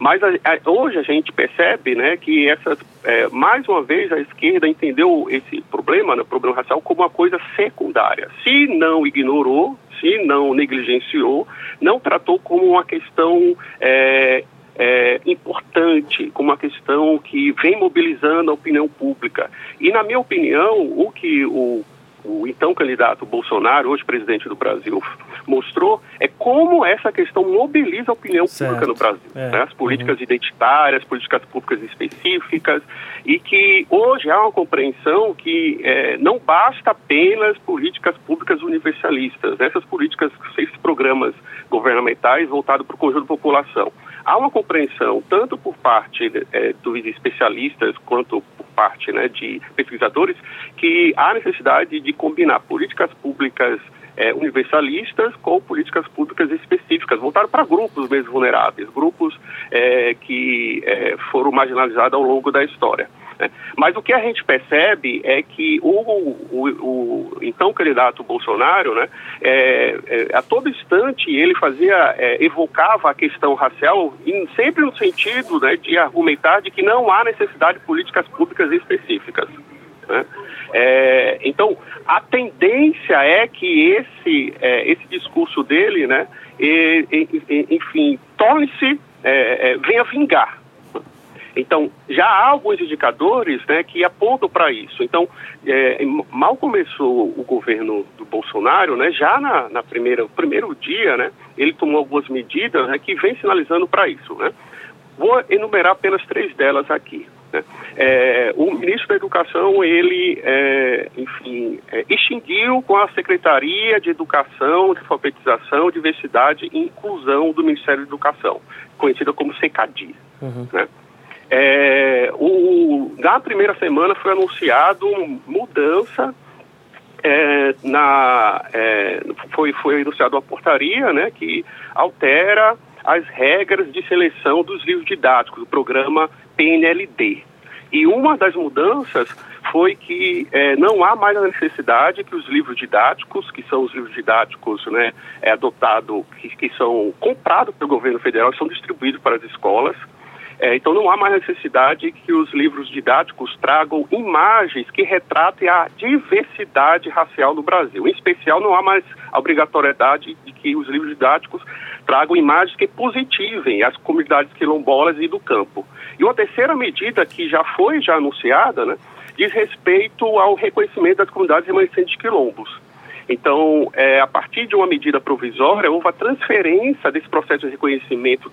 mas a, a, hoje a gente percebe né, que essas, é, mais uma vez a esquerda entendeu esse problema, né, problema racial, como uma coisa secundária. Se não ignorou, se não negligenciou, não tratou como uma questão é, é, importante, como uma questão que vem mobilizando a opinião pública. E, na minha opinião, o que o o então candidato Bolsonaro, hoje presidente do Brasil, mostrou é como essa questão mobiliza a opinião certo. pública no Brasil. É. Né? As políticas uhum. identitárias, políticas públicas específicas, e que hoje há uma compreensão que é, não basta apenas políticas públicas universalistas, essas políticas, esses programas governamentais voltados para o conjunto da população. Há uma compreensão, tanto por parte é, dos especialistas quanto por parte né, de pesquisadores, que há necessidade de combinar políticas públicas é, universalistas com políticas públicas específicas, voltadas para grupos mesmo vulneráveis, grupos é, que é, foram marginalizados ao longo da história. Né? Mas o que a gente percebe é que o, o, o então candidato Bolsonaro, né, é, é, a todo instante ele fazia, é, evocava a questão racial em, sempre no sentido né, de argumentar de que não há necessidade de políticas públicas específicas. Né? É, então, a tendência é que esse, é, esse discurso dele, né, e, e, enfim, torne-se, é, é, venha vingar. Então, já há alguns indicadores né, que apontam para isso. Então, é, mal começou o governo do Bolsonaro, né, já na, na primeira, primeiro dia, né, ele tomou algumas medidas né, que vem sinalizando para isso. Né. Vou enumerar apenas três delas aqui. Né. É, o ministro da Educação, ele, é, enfim, é, extinguiu com a Secretaria de Educação, de Alfabetização, Diversidade e Inclusão do Ministério da Educação, conhecida como SECADI. Uhum. Né. É, o, na primeira semana foi anunciado mudança é, na, é, foi, foi anunciada uma portaria né, que altera as regras de seleção dos livros didáticos, do programa PNLD. E uma das mudanças foi que é, não há mais a necessidade que os livros didáticos, que são os livros didáticos né, é, adotados, que, que são comprados pelo governo federal, são distribuídos para as escolas, é, então não há mais necessidade que os livros didáticos tragam imagens que retratem a diversidade racial no Brasil. Em especial, não há mais obrigatoriedade de que os livros didáticos tragam imagens que positivem as comunidades quilombolas e do campo. E uma terceira medida que já foi já anunciada, né, diz respeito ao reconhecimento das comunidades remanescentes de quilombos. Então, é, a partir de uma medida provisória, houve a transferência desse processo de reconhecimento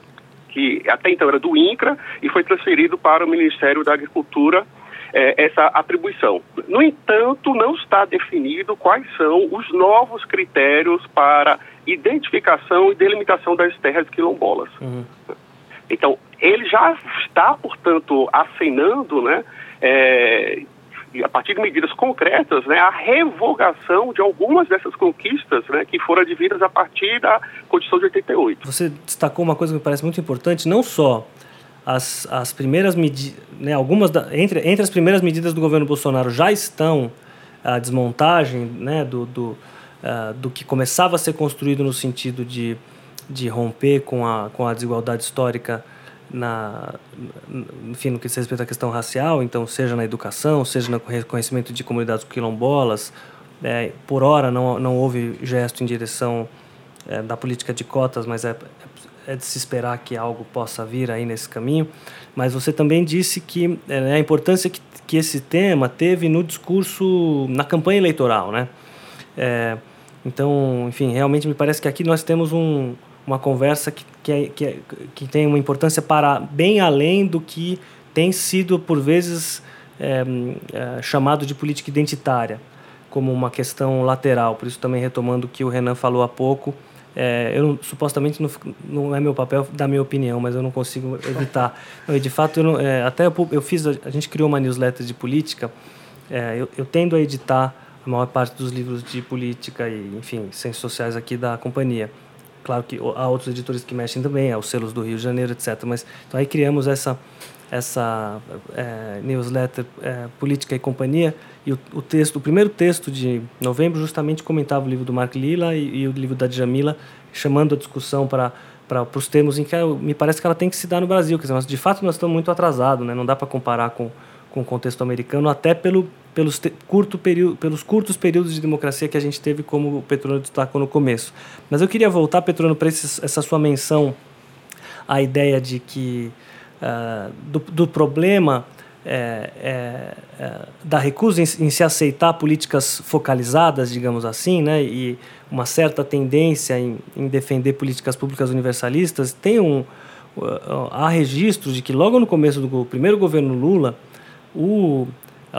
que até então era do INCRA e foi transferido para o Ministério da Agricultura é, essa atribuição. No entanto, não está definido quais são os novos critérios para identificação e delimitação das terras quilombolas. Uhum. Então, ele já está, portanto, acenando né, é, a partir de medidas concretas, né, a revogação de algumas dessas conquistas né, que foram advindas a partir da Constituição de 88. Você destacou uma coisa que me parece muito importante, não só as, as primeiras medidas, né, algumas da, entre, entre as primeiras medidas do governo Bolsonaro já estão a desmontagem né, do, do uh, do que começava a ser construído no sentido de, de romper com a, com a desigualdade histórica na, enfim, no que se respeita à questão racial, então seja na educação, seja no reconhecimento de comunidades quilombolas, é, por hora não, não houve gesto em direção é, da política de cotas, mas é, é de se esperar que algo possa vir aí nesse caminho. Mas você também disse que é, a importância que, que esse tema teve no discurso, na campanha eleitoral, né? É, então, enfim, realmente me parece que aqui nós temos um, uma conversa que, que, é, que, é, que tem uma importância para bem além do que tem sido, por vezes, é, é, chamado de política identitária, como uma questão lateral. Por isso, também retomando o que o Renan falou há pouco, é, eu supostamente não, não é meu papel dar minha opinião, mas eu não consigo evitar. Eu, de fato, eu não, é, até eu, eu, fiz, a gente criou uma newsletter de política. É, eu, eu, tendo a editar a maior parte dos livros de política e, enfim, ciências sociais aqui da companhia. Claro que há outros editores que mexem também, há os selos do Rio de Janeiro, etc. Mas então aí criamos essa essa é, newsletter é, Política e Companhia e o, o, texto, o primeiro texto de novembro justamente comentava o livro do Mark Lilla e, e o livro da Djamila, chamando a discussão para para os termos em que me parece que ela tem que se dar no Brasil, quer dizer, de fato nós estamos muito atrasados, né? Não dá para comparar com com o contexto americano, até pelo pelos, curto período, pelos curtos períodos de democracia que a gente teve, como o Petrônio destacou no começo. Mas eu queria voltar, Petrônio, para essa sua menção à ideia de que uh, do, do, problema é, é, é, da recusa em, em, se aceitar políticas focalizadas, digamos assim, né, e uma certa tendência em, em defender políticas públicas universalistas, tem um, uh, há registros de que logo no começo do primeiro governo Lula, o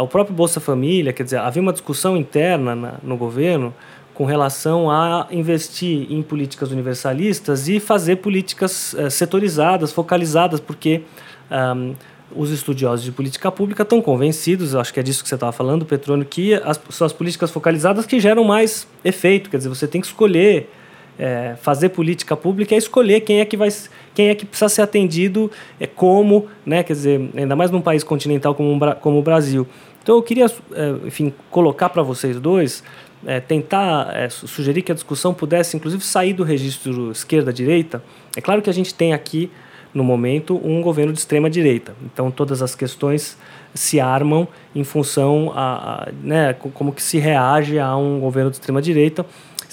o próprio Bolsa Família, quer dizer, havia uma discussão interna na, no governo com relação a investir em políticas universalistas e fazer políticas eh, setorizadas, focalizadas, porque um, os estudiosos de política pública estão convencidos, acho que é disso que você estava falando, Petrônio, que as, são as políticas focalizadas que geram mais efeito, quer dizer, você tem que escolher é, fazer política pública é escolher quem é que vai quem é que precisa ser atendido é como né? Quer dizer ainda mais num país continental como, um, como o Brasil. Então eu queria é, enfim colocar para vocês dois é, tentar é, sugerir que a discussão pudesse inclusive sair do registro esquerda direita é claro que a gente tem aqui no momento um governo de extrema direita então todas as questões se armam em função a, a né como que se reage a um governo de extrema direita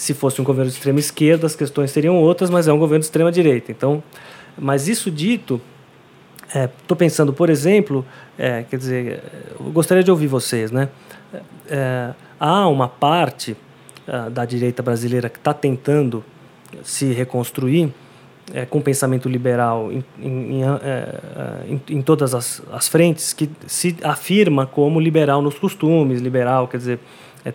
se fosse um governo de extrema esquerda, as questões seriam outras, mas é um governo de extrema direita. Então, mas isso dito, estou é, pensando, por exemplo, é, quer dizer, eu gostaria de ouvir vocês, né? É, há uma parte é, da direita brasileira que está tentando se reconstruir é, com pensamento liberal em, em, em, é, em, todas as, as frentes que se afirma como liberal nos costumes, liberal, quer dizer,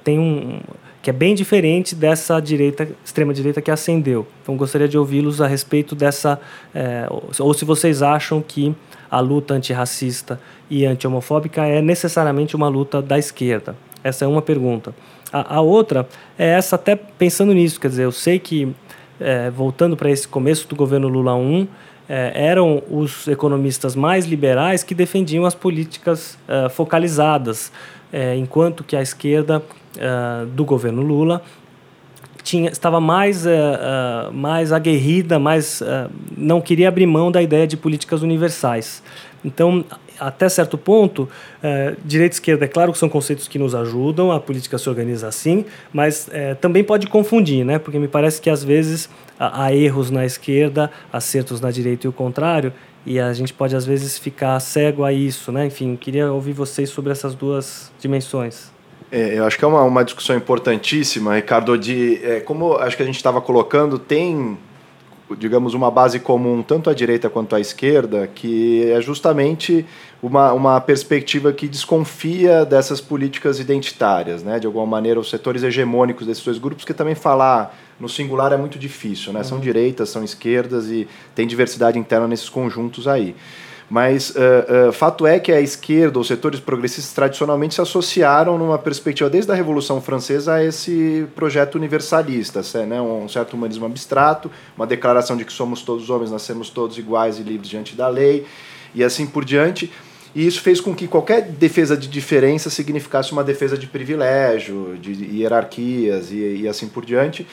tem um que é bem diferente dessa direita, extrema direita que ascendeu. Então gostaria de ouvi-los a respeito dessa, é, ou se vocês acham que a luta antirracista e anti-homofóbica é necessariamente uma luta da esquerda. Essa é uma pergunta. A, a outra é essa, até pensando nisso, quer dizer, eu sei que, é, voltando para esse começo do governo Lula 1, é, eram os economistas mais liberais que defendiam as políticas é, focalizadas, é, enquanto que a esquerda uh, do governo Lula tinha, estava mais, uh, uh, mais aguerrida, mais, não queria abrir mão da ideia de políticas universais. Então, até certo ponto, direita e esquerda, é claro que são conceitos que nos ajudam, a política se organiza assim, mas também pode confundir, né? porque me parece que às vezes há erros na esquerda, acertos na direita e o contrário, e a gente pode às vezes ficar cego a isso. Né? Enfim, queria ouvir vocês sobre essas duas dimensões. É, eu acho que é uma, uma discussão importantíssima, Ricardo, de é, como acho que a gente estava colocando, tem, digamos, uma base comum tanto à direita quanto à esquerda, que é justamente uma, uma perspectiva que desconfia dessas políticas identitárias, né? De alguma maneira, os setores hegemônicos desses dois grupos, que também falar no singular é muito difícil, né? Uhum. São direitas, são esquerdas e tem diversidade interna nesses conjuntos aí. Mas uh, uh, fato é que a esquerda, os setores progressistas tradicionalmente se associaram numa perspectiva desde a Revolução Francesa a esse projeto universalista, né? um certo humanismo abstrato, uma declaração de que somos todos homens, nascemos todos iguais e livres diante da lei, e assim por diante. E isso fez com que qualquer defesa de diferença significasse uma defesa de privilégio, de hierarquias e, e assim por diante.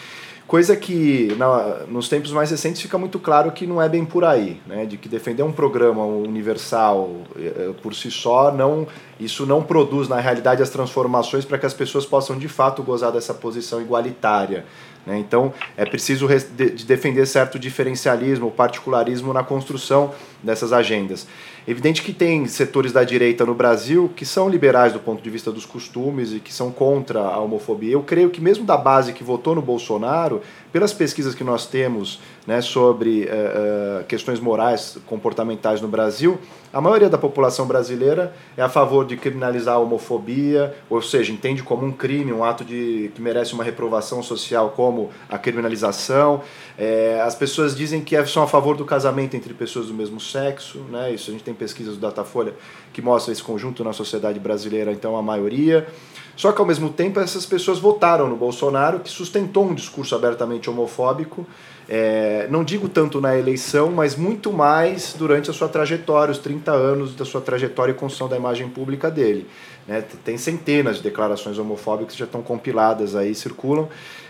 Coisa que na, nos tempos mais recentes fica muito claro que não é bem por aí, né? de que defender um programa universal eh, por si só, não, isso não produz na realidade as transformações para que as pessoas possam de fato gozar dessa posição igualitária. Né? Então, é preciso de defender certo diferencialismo, particularismo na construção dessas agendas. Evidente que tem setores da direita no Brasil que são liberais do ponto de vista dos costumes e que são contra a homofobia. Eu creio que, mesmo da base que votou no Bolsonaro, pelas pesquisas que nós temos né, sobre uh, uh, questões morais, comportamentais no Brasil, a maioria da população brasileira é a favor de criminalizar a homofobia, ou seja, entende como um crime, um ato de, que merece uma reprovação social, como a criminalização. É, as pessoas dizem que são a favor do casamento entre pessoas do mesmo sexo, né? isso a gente tem pesquisas do Datafolha que mostram esse conjunto na sociedade brasileira, então a maioria. Só que ao mesmo tempo essas pessoas votaram no Bolsonaro, que sustentou um discurso abertamente homofóbico, é, não digo tanto na eleição, mas muito mais durante a sua trajetória, os 30 anos da sua trajetória e construção da imagem pública dele. Né? Tem centenas de declarações homofóbicas que já estão compiladas aí, circulam.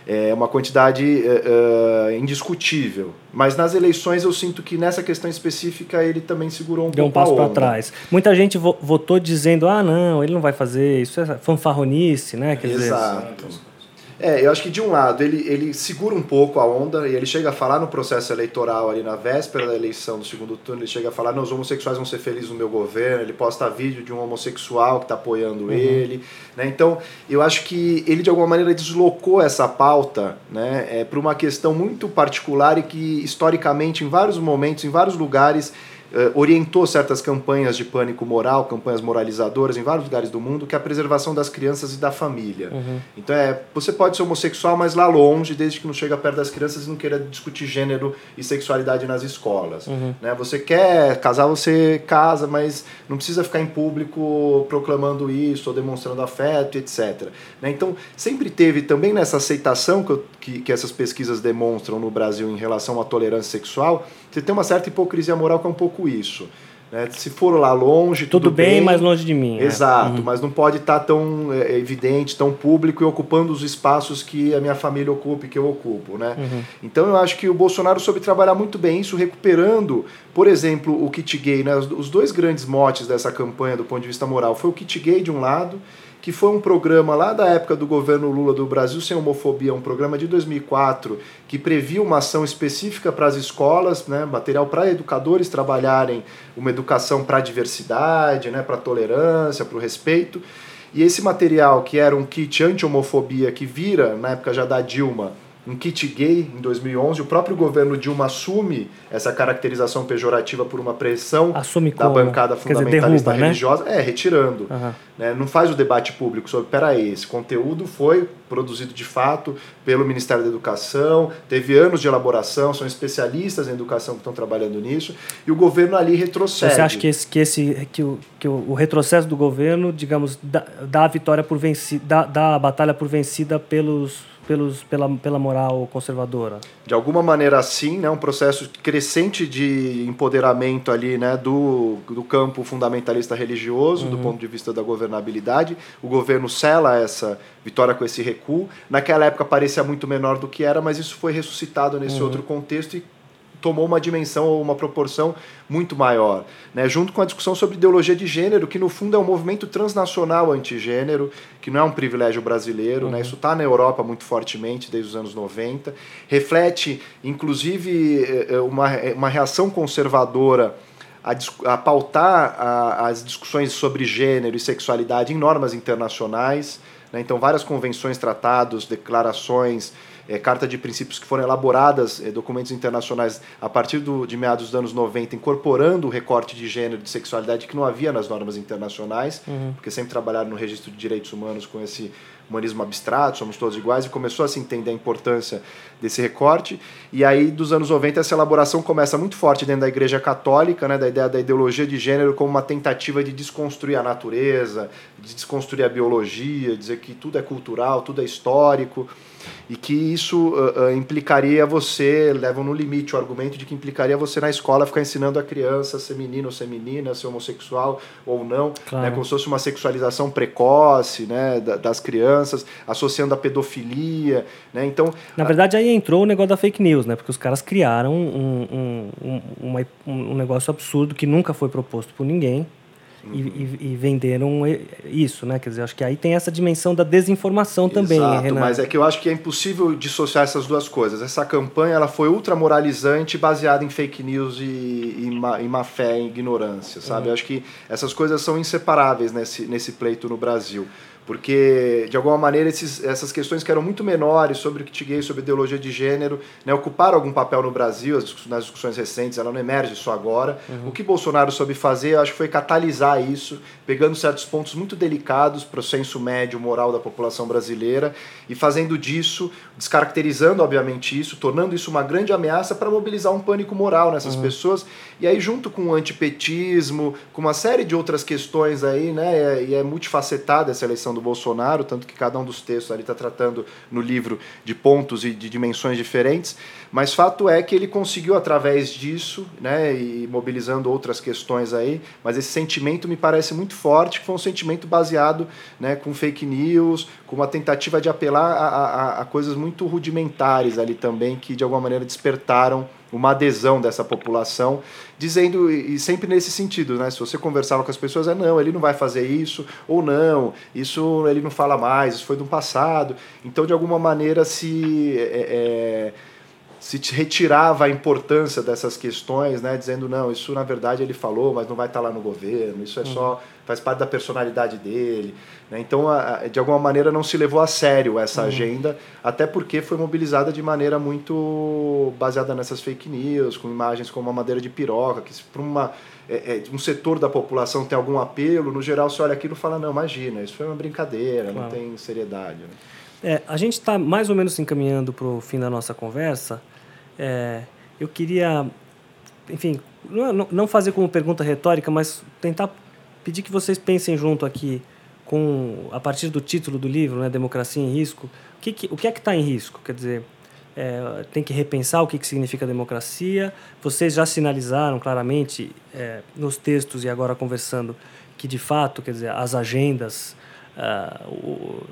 É uma quantidade uh, indiscutível. Mas nas eleições eu sinto que nessa questão específica ele também segurou um Deu um passo para trás. Muita gente votou dizendo: ah, não, ele não vai fazer, isso é fanfarronice, né? Quer Exato. Dizer, é, eu acho que de um lado ele, ele segura um pouco a onda e ele chega a falar no processo eleitoral ali na véspera da eleição do segundo turno, ele chega a falar, não, os homossexuais vão ser felizes no meu governo, ele posta vídeo de um homossexual que está apoiando uhum. ele, né? Então, eu acho que ele de alguma maneira deslocou essa pauta, né, é, para uma questão muito particular e que historicamente em vários momentos, em vários lugares, orientou certas campanhas de pânico moral, campanhas moralizadoras em vários lugares do mundo, que é a preservação das crianças e da família. Uhum. Então é, você pode ser homossexual, mas lá longe, desde que não chega perto das crianças e não queira discutir gênero e sexualidade nas escolas. Uhum. Né? Você quer casar, você casa, mas não precisa ficar em público proclamando isso ou demonstrando afeto, etc. Né? Então sempre teve também nessa aceitação que, que, que essas pesquisas demonstram no Brasil em relação à tolerância sexual, você tem uma certa hipocrisia moral que é um pouco isso. Né? Se for lá longe, tudo, tudo bem, bem, mas longe de mim. Né? Exato, uhum. mas não pode estar tá tão é, evidente, tão público e ocupando os espaços que a minha família ocupa e que eu ocupo. Né? Uhum. Então eu acho que o Bolsonaro soube trabalhar muito bem isso, recuperando, por exemplo, o kit gay. Né? Os dois grandes motes dessa campanha do ponto de vista moral foi o kit gay de um lado que foi um programa lá da época do governo Lula do Brasil Sem Homofobia, um programa de 2004, que previa uma ação específica para as escolas, né, material para educadores trabalharem uma educação para a diversidade, né, para a tolerância, para o respeito. E esse material, que era um kit anti-homofobia, que vira, na época já da Dilma, um kit gay em 2011. O próprio governo Dilma assume essa caracterização pejorativa por uma pressão assume da como? bancada fundamentalista dizer, derruba, né? religiosa. Né? É, retirando. Uhum. Né? Não faz o debate público sobre, peraí, esse conteúdo foi produzido de fato pelo Ministério da Educação, teve anos de elaboração, são especialistas em educação que estão trabalhando nisso, e o governo ali retrocede. Você acha que, esse, que, esse, que, o, que o retrocesso do governo, digamos, dá, dá a vitória por vencida, dá, dá a batalha por vencida pelos pelos, pela, pela moral conservadora? De alguma maneira sim, né, um processo crescente de empoderamento ali né, do, do campo fundamentalista religioso, uhum. do ponto de vista da governabilidade. O governo sela essa vitória com esse recuo. Naquela época parecia muito menor do que era, mas isso foi ressuscitado nesse uhum. outro contexto e tomou uma dimensão ou uma proporção muito maior, né? junto com a discussão sobre ideologia de gênero, que no fundo é um movimento transnacional antigênero, que não é um privilégio brasileiro, né? uhum. né? isso está na Europa muito fortemente desde os anos 90, reflete inclusive eh, eh, uma, uma reação conservadora a, a pautar a, as discussões sobre gênero e sexualidade em normas internacionais, né? então várias convenções, tratados, declarações, é, carta de princípios que foram elaboradas, é, documentos internacionais a partir do, de meados dos anos 90, incorporando o recorte de gênero e de sexualidade que não havia nas normas internacionais, uhum. porque sempre trabalharam no registro de direitos humanos com esse humanismo abstrato, somos todos iguais, e começou a se entender a importância desse recorte. E aí, dos anos 90, essa elaboração começa muito forte dentro da Igreja Católica, né, da ideia da ideologia de gênero como uma tentativa de desconstruir a natureza, de desconstruir a biologia, dizer que tudo é cultural, tudo é histórico. E que isso uh, uh, implicaria você, levam no limite o argumento de que implicaria você na escola ficar ensinando a criança ser menino ou ser menina, ser homossexual ou não, claro. né, como se fosse uma sexualização precoce né, das crianças, associando a pedofilia. Né, então, Na verdade, aí entrou o negócio da fake news, né, porque os caras criaram um, um, um, uma, um negócio absurdo que nunca foi proposto por ninguém e, e, e, venderam isso, né? Quer dizer, acho que aí tem essa dimensão da desinformação também, Exato, Renan. mas é que eu acho que é impossível dissociar essas duas coisas. Essa campanha ela foi ultramoralizante, baseada em fake news e, e, má, má fé, em ignorância, sabe? Uhum. Eu acho que essas coisas são inseparáveis nesse, nesse pleito no Brasil porque de alguma maneira esses, essas questões que eram muito menores sobre o kit gay, sobre ideologia de gênero, né, ocuparam algum papel no Brasil, nas discussões recentes, ela não emerge só agora. Uhum. O que Bolsonaro soube fazer, eu acho que foi catalisar isso, pegando certos pontos muito delicados para o senso médio moral da população brasileira e fazendo disso, descaracterizando obviamente isso, tornando isso uma grande ameaça para mobilizar um pânico moral nessas uhum. pessoas. E aí junto com o antipetismo, com uma série de outras questões aí, né, e é multifacetada essa eleição do Bolsonaro, tanto que cada um dos textos ali está tratando no livro de pontos e de dimensões diferentes, mas fato é que ele conseguiu através disso, né, e mobilizando outras questões aí, mas esse sentimento me parece muito forte, que foi um sentimento baseado, né, com fake news, com uma tentativa de apelar a, a, a coisas muito rudimentares ali também, que de alguma maneira despertaram uma adesão dessa população, dizendo, e sempre nesse sentido, né? Se você conversava com as pessoas, é não, ele não vai fazer isso, ou não, isso ele não fala mais, isso foi do passado. Então, de alguma maneira, se. É, é, se retirava a importância dessas questões, né, dizendo não, isso na verdade ele falou, mas não vai estar lá no governo, isso é uhum. só faz parte da personalidade dele. Né? Então, de alguma maneira, não se levou a sério essa uhum. agenda, até porque foi mobilizada de maneira muito baseada nessas fake news, com imagens como a madeira de piroca, que para uma é, é, um setor da população tem algum apelo, no geral você olha aquilo e fala, não, imagina, isso foi uma brincadeira, claro. não tem seriedade. Né? É, a gente está mais ou menos se encaminhando para o fim da nossa conversa. É, eu queria, enfim, não, não fazer como pergunta retórica, mas tentar pedir que vocês pensem junto aqui com a partir do título do livro, né, Democracia em Risco, o que, que o que é que está em risco? Quer dizer, é, tem que repensar o que, que significa democracia. Vocês já sinalizaram claramente é, nos textos e agora conversando que de fato, quer dizer, as agendas, uh, o,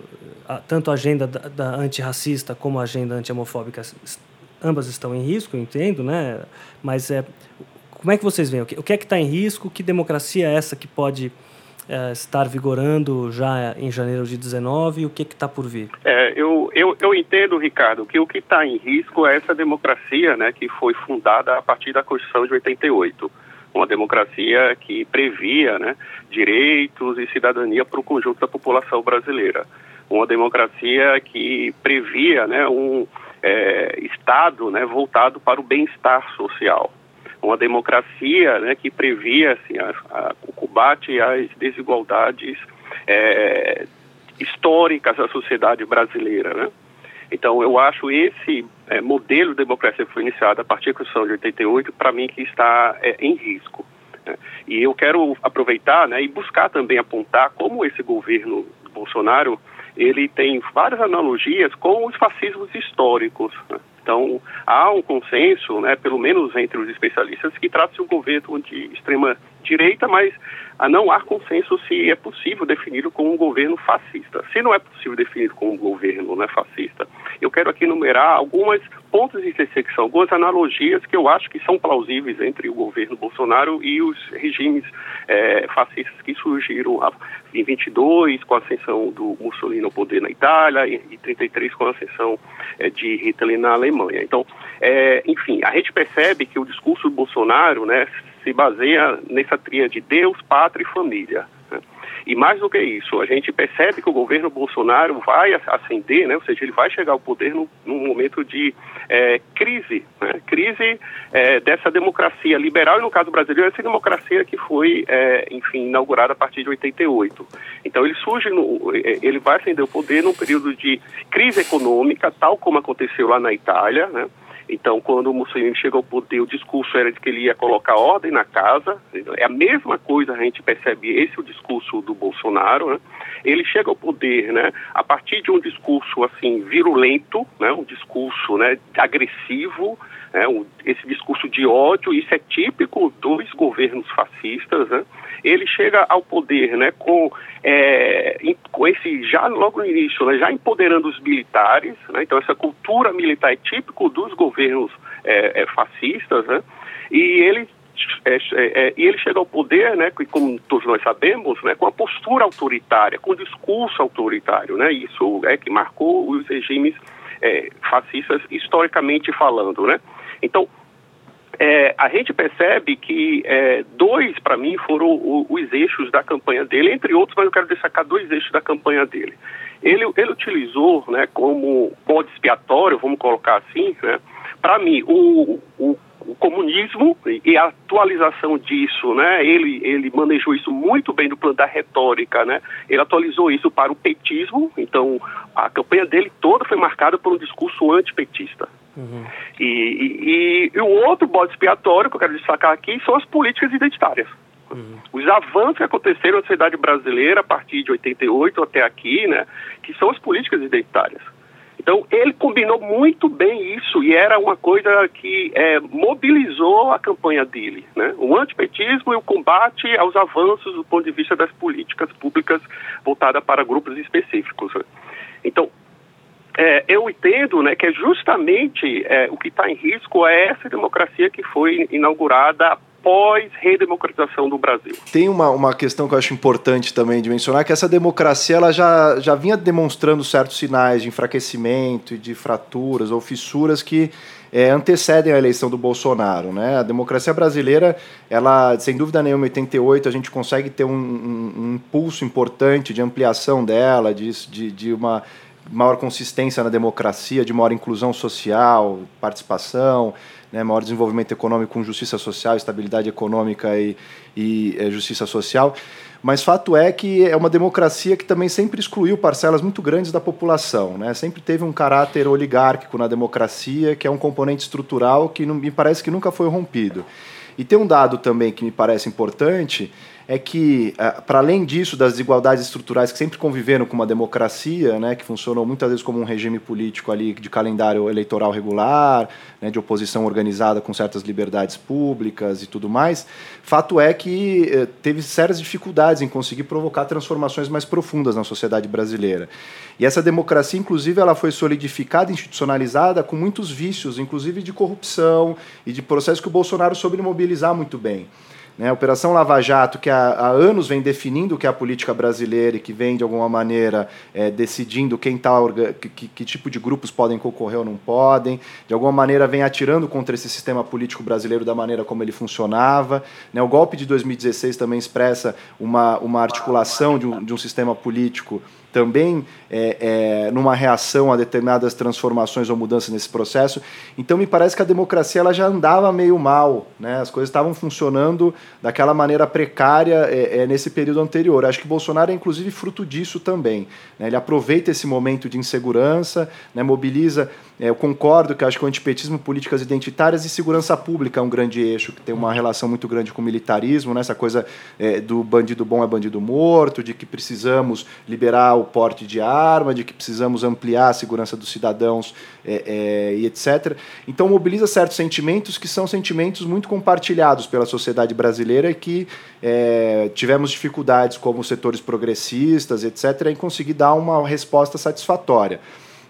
a, tanto a agenda da, da antirracista como a agenda anti-homofóbica, ambas estão em risco, eu entendo, né? Mas é, como é que vocês veem? O que, o que é que está em risco? Que democracia é essa que pode é, estar vigorando já em janeiro de 19 e o que está por vir? É, eu, eu, eu entendo, Ricardo, que o que está em risco é essa democracia né, que foi fundada a partir da Constituição de 88. Uma democracia que previa né, direitos e cidadania para o conjunto da população brasileira. Uma democracia que previa né, um é, Estado né, voltado para o bem-estar social uma democracia né, que previa assim, a, a, o combate às desigualdades é, históricas da sociedade brasileira. Né? Então, eu acho esse é, modelo de democracia que foi iniciado a partir da Constituição de 88, para mim, que está é, em risco. Né? E eu quero aproveitar né, e buscar também apontar como esse governo Bolsonaro ele tem várias analogias com os fascismos históricos. Né? Então, há um consenso, né, pelo menos entre os especialistas, que trata-se de um governo de extrema direita, mas não há consenso se é possível defini-lo como um governo fascista. Se não é possível definir como um governo né, fascista, eu quero aqui enumerar algumas pontos de intersecção, algumas analogias que eu acho que são plausíveis entre o governo Bolsonaro e os regimes é, fascistas que surgiram em 22 com a ascensão do Mussolini ao poder na Itália e em 33 com a ascensão é, de Hitler na Alemanha. Então, é, enfim, a gente percebe que o discurso do Bolsonaro, né, se baseia nessa tria de Deus, pátria e família. Né? E mais do que isso, a gente percebe que o governo Bolsonaro vai ascender, né? ou seja, ele vai chegar ao poder num, num momento de é, crise, né? crise é, dessa democracia liberal, e no caso brasileiro, essa democracia que foi, é, enfim, inaugurada a partir de 88. Então ele surge, no, é, ele vai ascender o poder num período de crise econômica, tal como aconteceu lá na Itália, né? Então, quando o Mussolini chega ao poder, o discurso era de que ele ia colocar ordem na casa. É a mesma coisa, a gente percebe esse é o discurso do Bolsonaro. Né? Ele chega ao poder, né, a partir de um discurso assim virulento, né, um discurso, né, agressivo, né, um, esse discurso de ódio. Isso é típico dos governos fascistas. Né? Ele chega ao poder, né, com é, com esse já logo no início, né, já empoderando os militares, né, então essa cultura militar é típico dos governos é, é, fascistas, né, e ele é, é, é, e ele chega ao poder, né, como todos nós sabemos, né, com a postura autoritária, com o discurso autoritário, né, isso é que marcou os regimes é, fascistas historicamente falando, né. Então é, a gente percebe que é, dois, para mim, foram o, os eixos da campanha dele, entre outros, mas eu quero destacar dois eixos da campanha dele. Ele, ele utilizou né, como bode expiatório, vamos colocar assim, né, para mim, o, o, o, comunismo e a atualização disso, né, ele, ele manejou isso muito bem no plano da retórica, né, ele atualizou isso para o petismo, então a campanha dele toda foi marcada por um discurso antipetista. Uhum. E, e, e, o outro bode expiatório que eu quero destacar aqui são as políticas identitárias. Uhum. Os avanços que aconteceram na sociedade brasileira a partir de 88 até aqui, né, que são as políticas identitárias. Então, ele combinou muito bem isso e era uma coisa que é, mobilizou a campanha dele. Né? O antipetismo e o combate aos avanços do ponto de vista das políticas públicas voltadas para grupos específicos. Né? Então, é, eu entendo né, que é justamente é, o que está em risco é essa democracia que foi inaugurada pós-redemocratização do Brasil. Tem uma, uma questão que eu acho importante também de mencionar, que essa democracia ela já, já vinha demonstrando certos sinais de enfraquecimento de fraturas ou fissuras que é, antecedem a eleição do Bolsonaro. Né? A democracia brasileira, ela, sem dúvida nenhuma, em 88 a gente consegue ter um, um, um impulso importante de ampliação dela, de, de, de uma maior consistência na democracia, de maior inclusão social, participação, né, maior desenvolvimento econômico com justiça social, estabilidade econômica e, e é, justiça social. Mas fato é que é uma democracia que também sempre excluiu parcelas muito grandes da população. Né? Sempre teve um caráter oligárquico na democracia, que é um componente estrutural que não, me parece que nunca foi rompido. E tem um dado também que me parece importante, é que, eh, para além disso, das desigualdades estruturais que sempre conviveram com uma democracia, né, que funcionou muitas vezes como um regime político ali de calendário eleitoral regular, né, de oposição organizada com certas liberdades públicas e tudo mais, fato é que eh, teve sérias dificuldades em conseguir provocar transformações mais profundas na sociedade brasileira. E essa democracia, inclusive, ela foi solidificada, institucionalizada com muitos vícios, inclusive de corrupção e de processos que o Bolsonaro soube mobilizar muito bem. Né, a Operação Lava Jato, que há, há, anos vem definindo o que é a política brasileira e que vem, de alguma maneira, é, decidindo quem tá, que, que, tipo de grupos podem concorrer ou não podem, de alguma maneira vem atirando contra esse sistema político brasileiro da maneira como ele funcionava. Né, o golpe de 2016 também expressa uma, uma articulação de um, de um sistema político também é, é, numa reação a determinadas transformações ou mudanças nesse processo. Então me parece que a democracia ela já andava meio mal, né? as coisas estavam funcionando daquela maneira precária é, é nesse período anterior. Acho que Bolsonaro é inclusive fruto disso também. Né? Ele aproveita esse momento de insegurança, né? mobiliza eu concordo que acho que o antipetismo, políticas identitárias e segurança pública é um grande eixo, que tem uma relação muito grande com o militarismo, né? essa coisa é, do bandido bom é bandido morto, de que precisamos liberar o porte de arma, de que precisamos ampliar a segurança dos cidadãos é, é, e etc. Então mobiliza certos sentimentos que são sentimentos muito compartilhados pela sociedade brasileira e que é, tivemos dificuldades como setores progressistas, etc., em conseguir dar uma resposta satisfatória.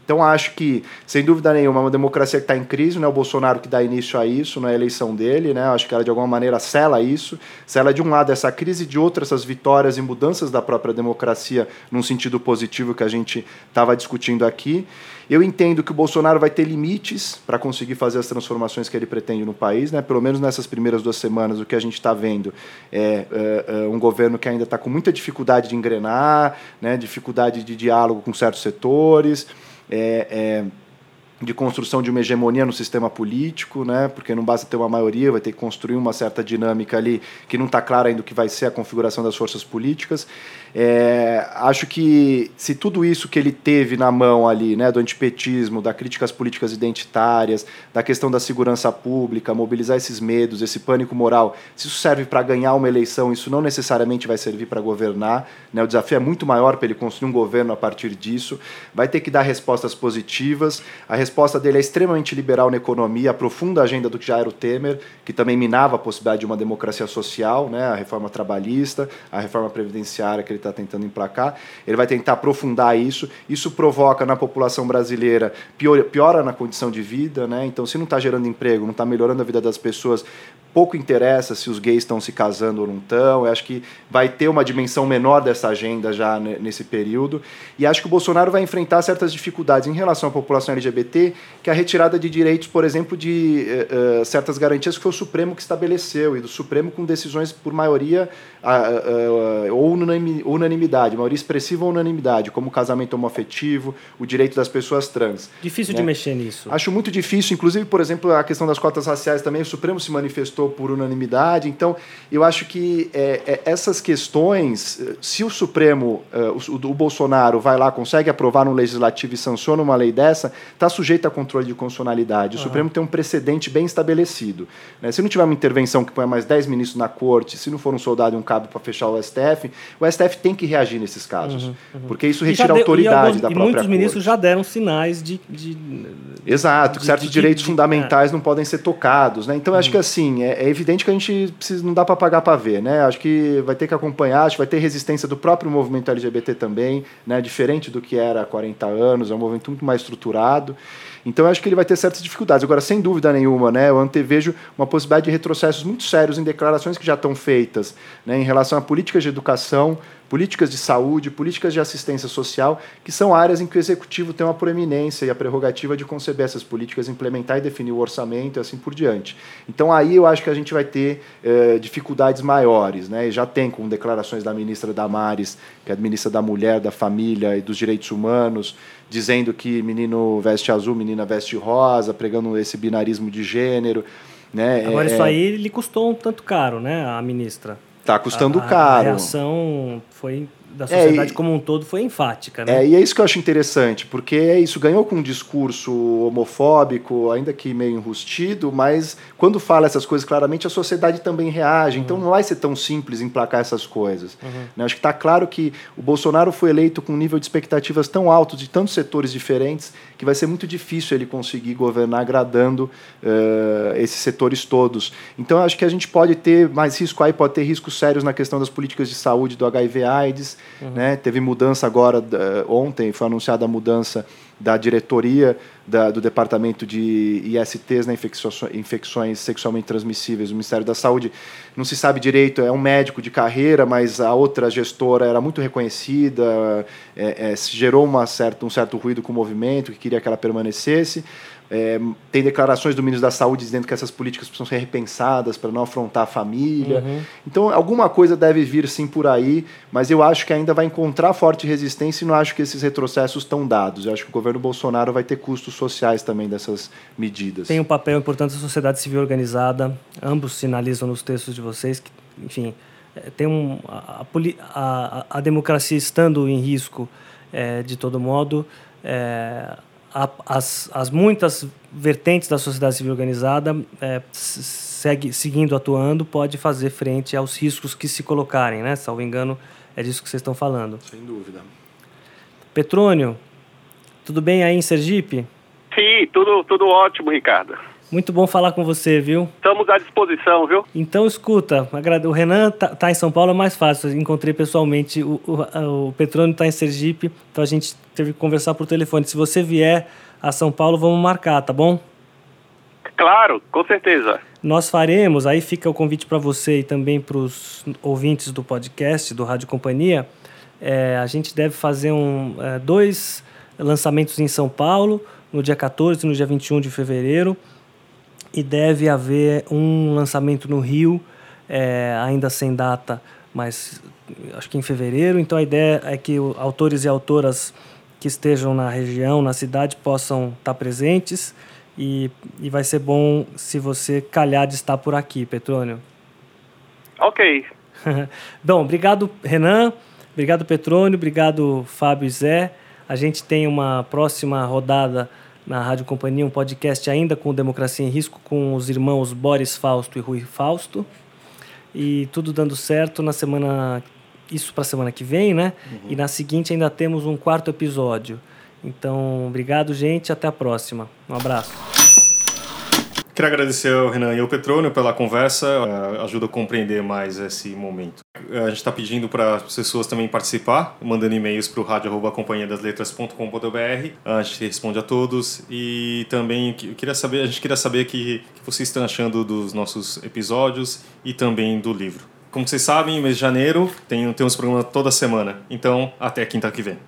Então acho que, sem dúvida nenhuma, é uma democracia que está em crise, não é o Bolsonaro que dá início a isso, não é eleição dele, né? Acho que ela de alguma maneira sela isso, sela de um lado essa crise, de outro essas vitórias e mudanças da própria democracia num sentido positivo que a gente estava discutindo aqui. Eu entendo que o Bolsonaro vai ter limites para conseguir fazer as transformações que ele pretende no país, né? Pelo menos nessas primeiras duas semanas, o que a gente está vendo é, é, é, um governo que ainda está com muita dificuldade de engrenar, né? Dificuldade de diálogo com certos setores é, é, de construção de uma hegemonia no sistema político, né? porque não basta ter uma maioria, vai ter que construir uma certa dinâmica ali que não está clara ainda o que vai ser a configuração das forças políticas. É, acho que se tudo isso que ele teve na mão ali, né, do antipetismo, da crítica às políticas identitárias, da questão da segurança pública, mobilizar esses medos, esse pânico moral, se isso serve para ganhar uma eleição, isso não necessariamente vai servir para governar. Né? O desafio é muito maior para ele construir um governo a partir disso. Vai ter que dar respostas positivas. A dele é extremamente liberal na economia, aprofunda a agenda do que já era o Temer, que também minava a possibilidade de uma democracia social, né? a reforma trabalhista, a reforma previdenciária que ele está tentando emplacar. Ele vai tentar aprofundar isso. Isso provoca na população brasileira, piora, piora na condição de vida. Né? Então, se não está gerando emprego, não está melhorando a vida das pessoas, pouco interessa se os gays estão se casando ou não estão. Eu acho que vai ter uma dimensão menor dessa agenda já nesse período. E acho que o Bolsonaro vai enfrentar certas dificuldades em relação à população LGBT, que é a retirada de direitos, por exemplo, de uh, certas garantias que foi o Supremo que estabeleceu, e do Supremo com decisões por maioria ou unanimidade, maioria expressiva ou unanimidade, como o casamento homoafetivo, o direito das pessoas trans. Difícil né? de mexer nisso. Acho muito difícil, inclusive, por exemplo, a questão das cotas raciais também, o Supremo se manifestou por unanimidade. Então, eu acho que é, é, essas questões, se o Supremo, o, o, Bolsonaro vai lá, consegue aprovar um legislativo e sanciona uma lei dessa, está sujeito a controle de constitucionalidade. O uhum. Supremo tem um precedente bem estabelecido. Né? Se não tiver uma intervenção que ponha mais 10 ministros na corte, se não for um soldado e um cabo para fechar o STF, o STF tem que reagir nesses casos. Uhum, uhum. Porque isso retira a autoridade alguns, da própria E muitos ministros já deram sinais de. de Exato, de, certos de, direitos fundamentais não podem ser tocados. Né? Então, acho que assim, é, é, evidente que a gente precisa, não dá para pagar para ver. Né? Acho que vai ter que acompanhar, acho que vai ter resistência do próprio movimento LGBT também, né? diferente do que era há 40 anos, é um movimento muito mais estruturado. Então acho que ele vai ter certas dificuldades. Agora, sem dúvida nenhuma, né, eu antevejo uma possibilidade de retrocessos muito sérios em declarações que já estão feitas né, em relação a políticas de educação, políticas de saúde, políticas de assistência social, que são áreas em que o executivo tem uma proeminência e a prerrogativa de conceber essas políticas, implementar e definir o orçamento e assim por diante. Então aí eu acho que a gente vai ter eh, dificuldades maiores, né? E já tem com declarações da ministra Damares, que é ministra da Mulher, da Família e dos Direitos Humanos, dizendo que menino veste azul, menina veste rosa, pregando esse binarismo de gênero. Né? Agora, é, isso aí lhe custou um tanto caro, né, a ministra? Está custando a, caro. A reação foi da sociedade é, como um todo foi enfática, né? É, e é isso que eu acho interessante, porque é isso ganhou com um discurso homofóbico, ainda que meio enrustido, mas quando fala essas coisas claramente, a sociedade também reage. Então, uhum. Então não vai ser tão simples emplacar essas coisas. Uhum. Né? Acho que está claro que o Bolsonaro foi eleito com um nível de expectativas tão alto de tantos setores diferentes que vai ser muito difícil ele conseguir governar agradando uh, esses setores todos. Então acho que a gente pode ter mais risco aí, pode ter riscos sérios na questão das políticas de saúde do HIV/AIDS Uhum. Né? Teve mudança agora, ontem foi anunciada a mudança da diretoria da, do Departamento de ISTs, né, infecções, sexualmente transmissíveis, do Ministério da Saúde. Não se sabe direito, é um médico de carreira, mas a outra gestora era muito reconhecida, é, é, gerou uma certa, um certo ruído com o movimento, que queria que ela permanecesse. É, tem declarações do ministro da Saúde dizendo que essas políticas precisam ser repensadas para não afrontar a família. Uhum. Então, alguma coisa deve vir sim por aí, mas eu acho que ainda vai encontrar forte resistência e não acho que esses retrocessos estão dados. Eu acho que o governo Bolsonaro vai ter custos sociais também dessas medidas. Tem um papel importante da sociedade civil organizada, ambos sinalizam nos textos de vocês que, enfim, é, tem um, a, a, a democracia estando em risco é, de todo modo. É, as, as muitas vertentes da sociedade civil organizada é, segue, seguindo atuando pode fazer frente aos riscos que se colocarem, né? Salvo engano, é disso que vocês estão falando. Sem dúvida. Petrônio, tudo bem aí em Sergipe? Sim, tudo, tudo ótimo, Ricardo. Muito bom falar com você, viu? Estamos à disposição, viu? Então, escuta, o Renan tá, tá em São Paulo, é mais fácil. Eu encontrei pessoalmente. O, o, o Petrônio está em Sergipe, então a gente teve que conversar por telefone. Se você vier a São Paulo, vamos marcar, tá bom? Claro, com certeza. Nós faremos, aí fica o convite para você e também para os ouvintes do podcast, do Rádio Companhia. É, a gente deve fazer um, é, dois lançamentos em São Paulo, no dia 14 e no dia 21 de fevereiro e deve haver um lançamento no Rio, é, ainda sem data, mas acho que em fevereiro. Então a ideia é que autores e autoras que estejam na região, na cidade, possam estar presentes. E, e vai ser bom se você calhar de estar por aqui, Petrônio. Ok. bom, obrigado, Renan. Obrigado, Petrônio. Obrigado, Fábio e Zé. A gente tem uma próxima rodada na Rádio Companhia, um podcast ainda com Democracia em Risco, com os irmãos Boris Fausto e Rui Fausto. E tudo dando certo na semana. Isso para a semana que vem, né? Uhum. E na seguinte ainda temos um quarto episódio. Então, obrigado, gente. Até a próxima. Um abraço. Quero agradecer ao Renan e ao Petrônio pela conversa, eh, ajuda a compreender mais esse momento. Eh, a gente está pedindo para as pessoas também participar, mandando e-mails para o rádio.companhiadasletras.com.br. A gente responde a todos e também queria saber, a gente queria saber que, que vocês estão achando dos nossos episódios e também do livro. Como vocês sabem, mês de janeiro tem, tem uns programas toda semana, então até quinta que vem.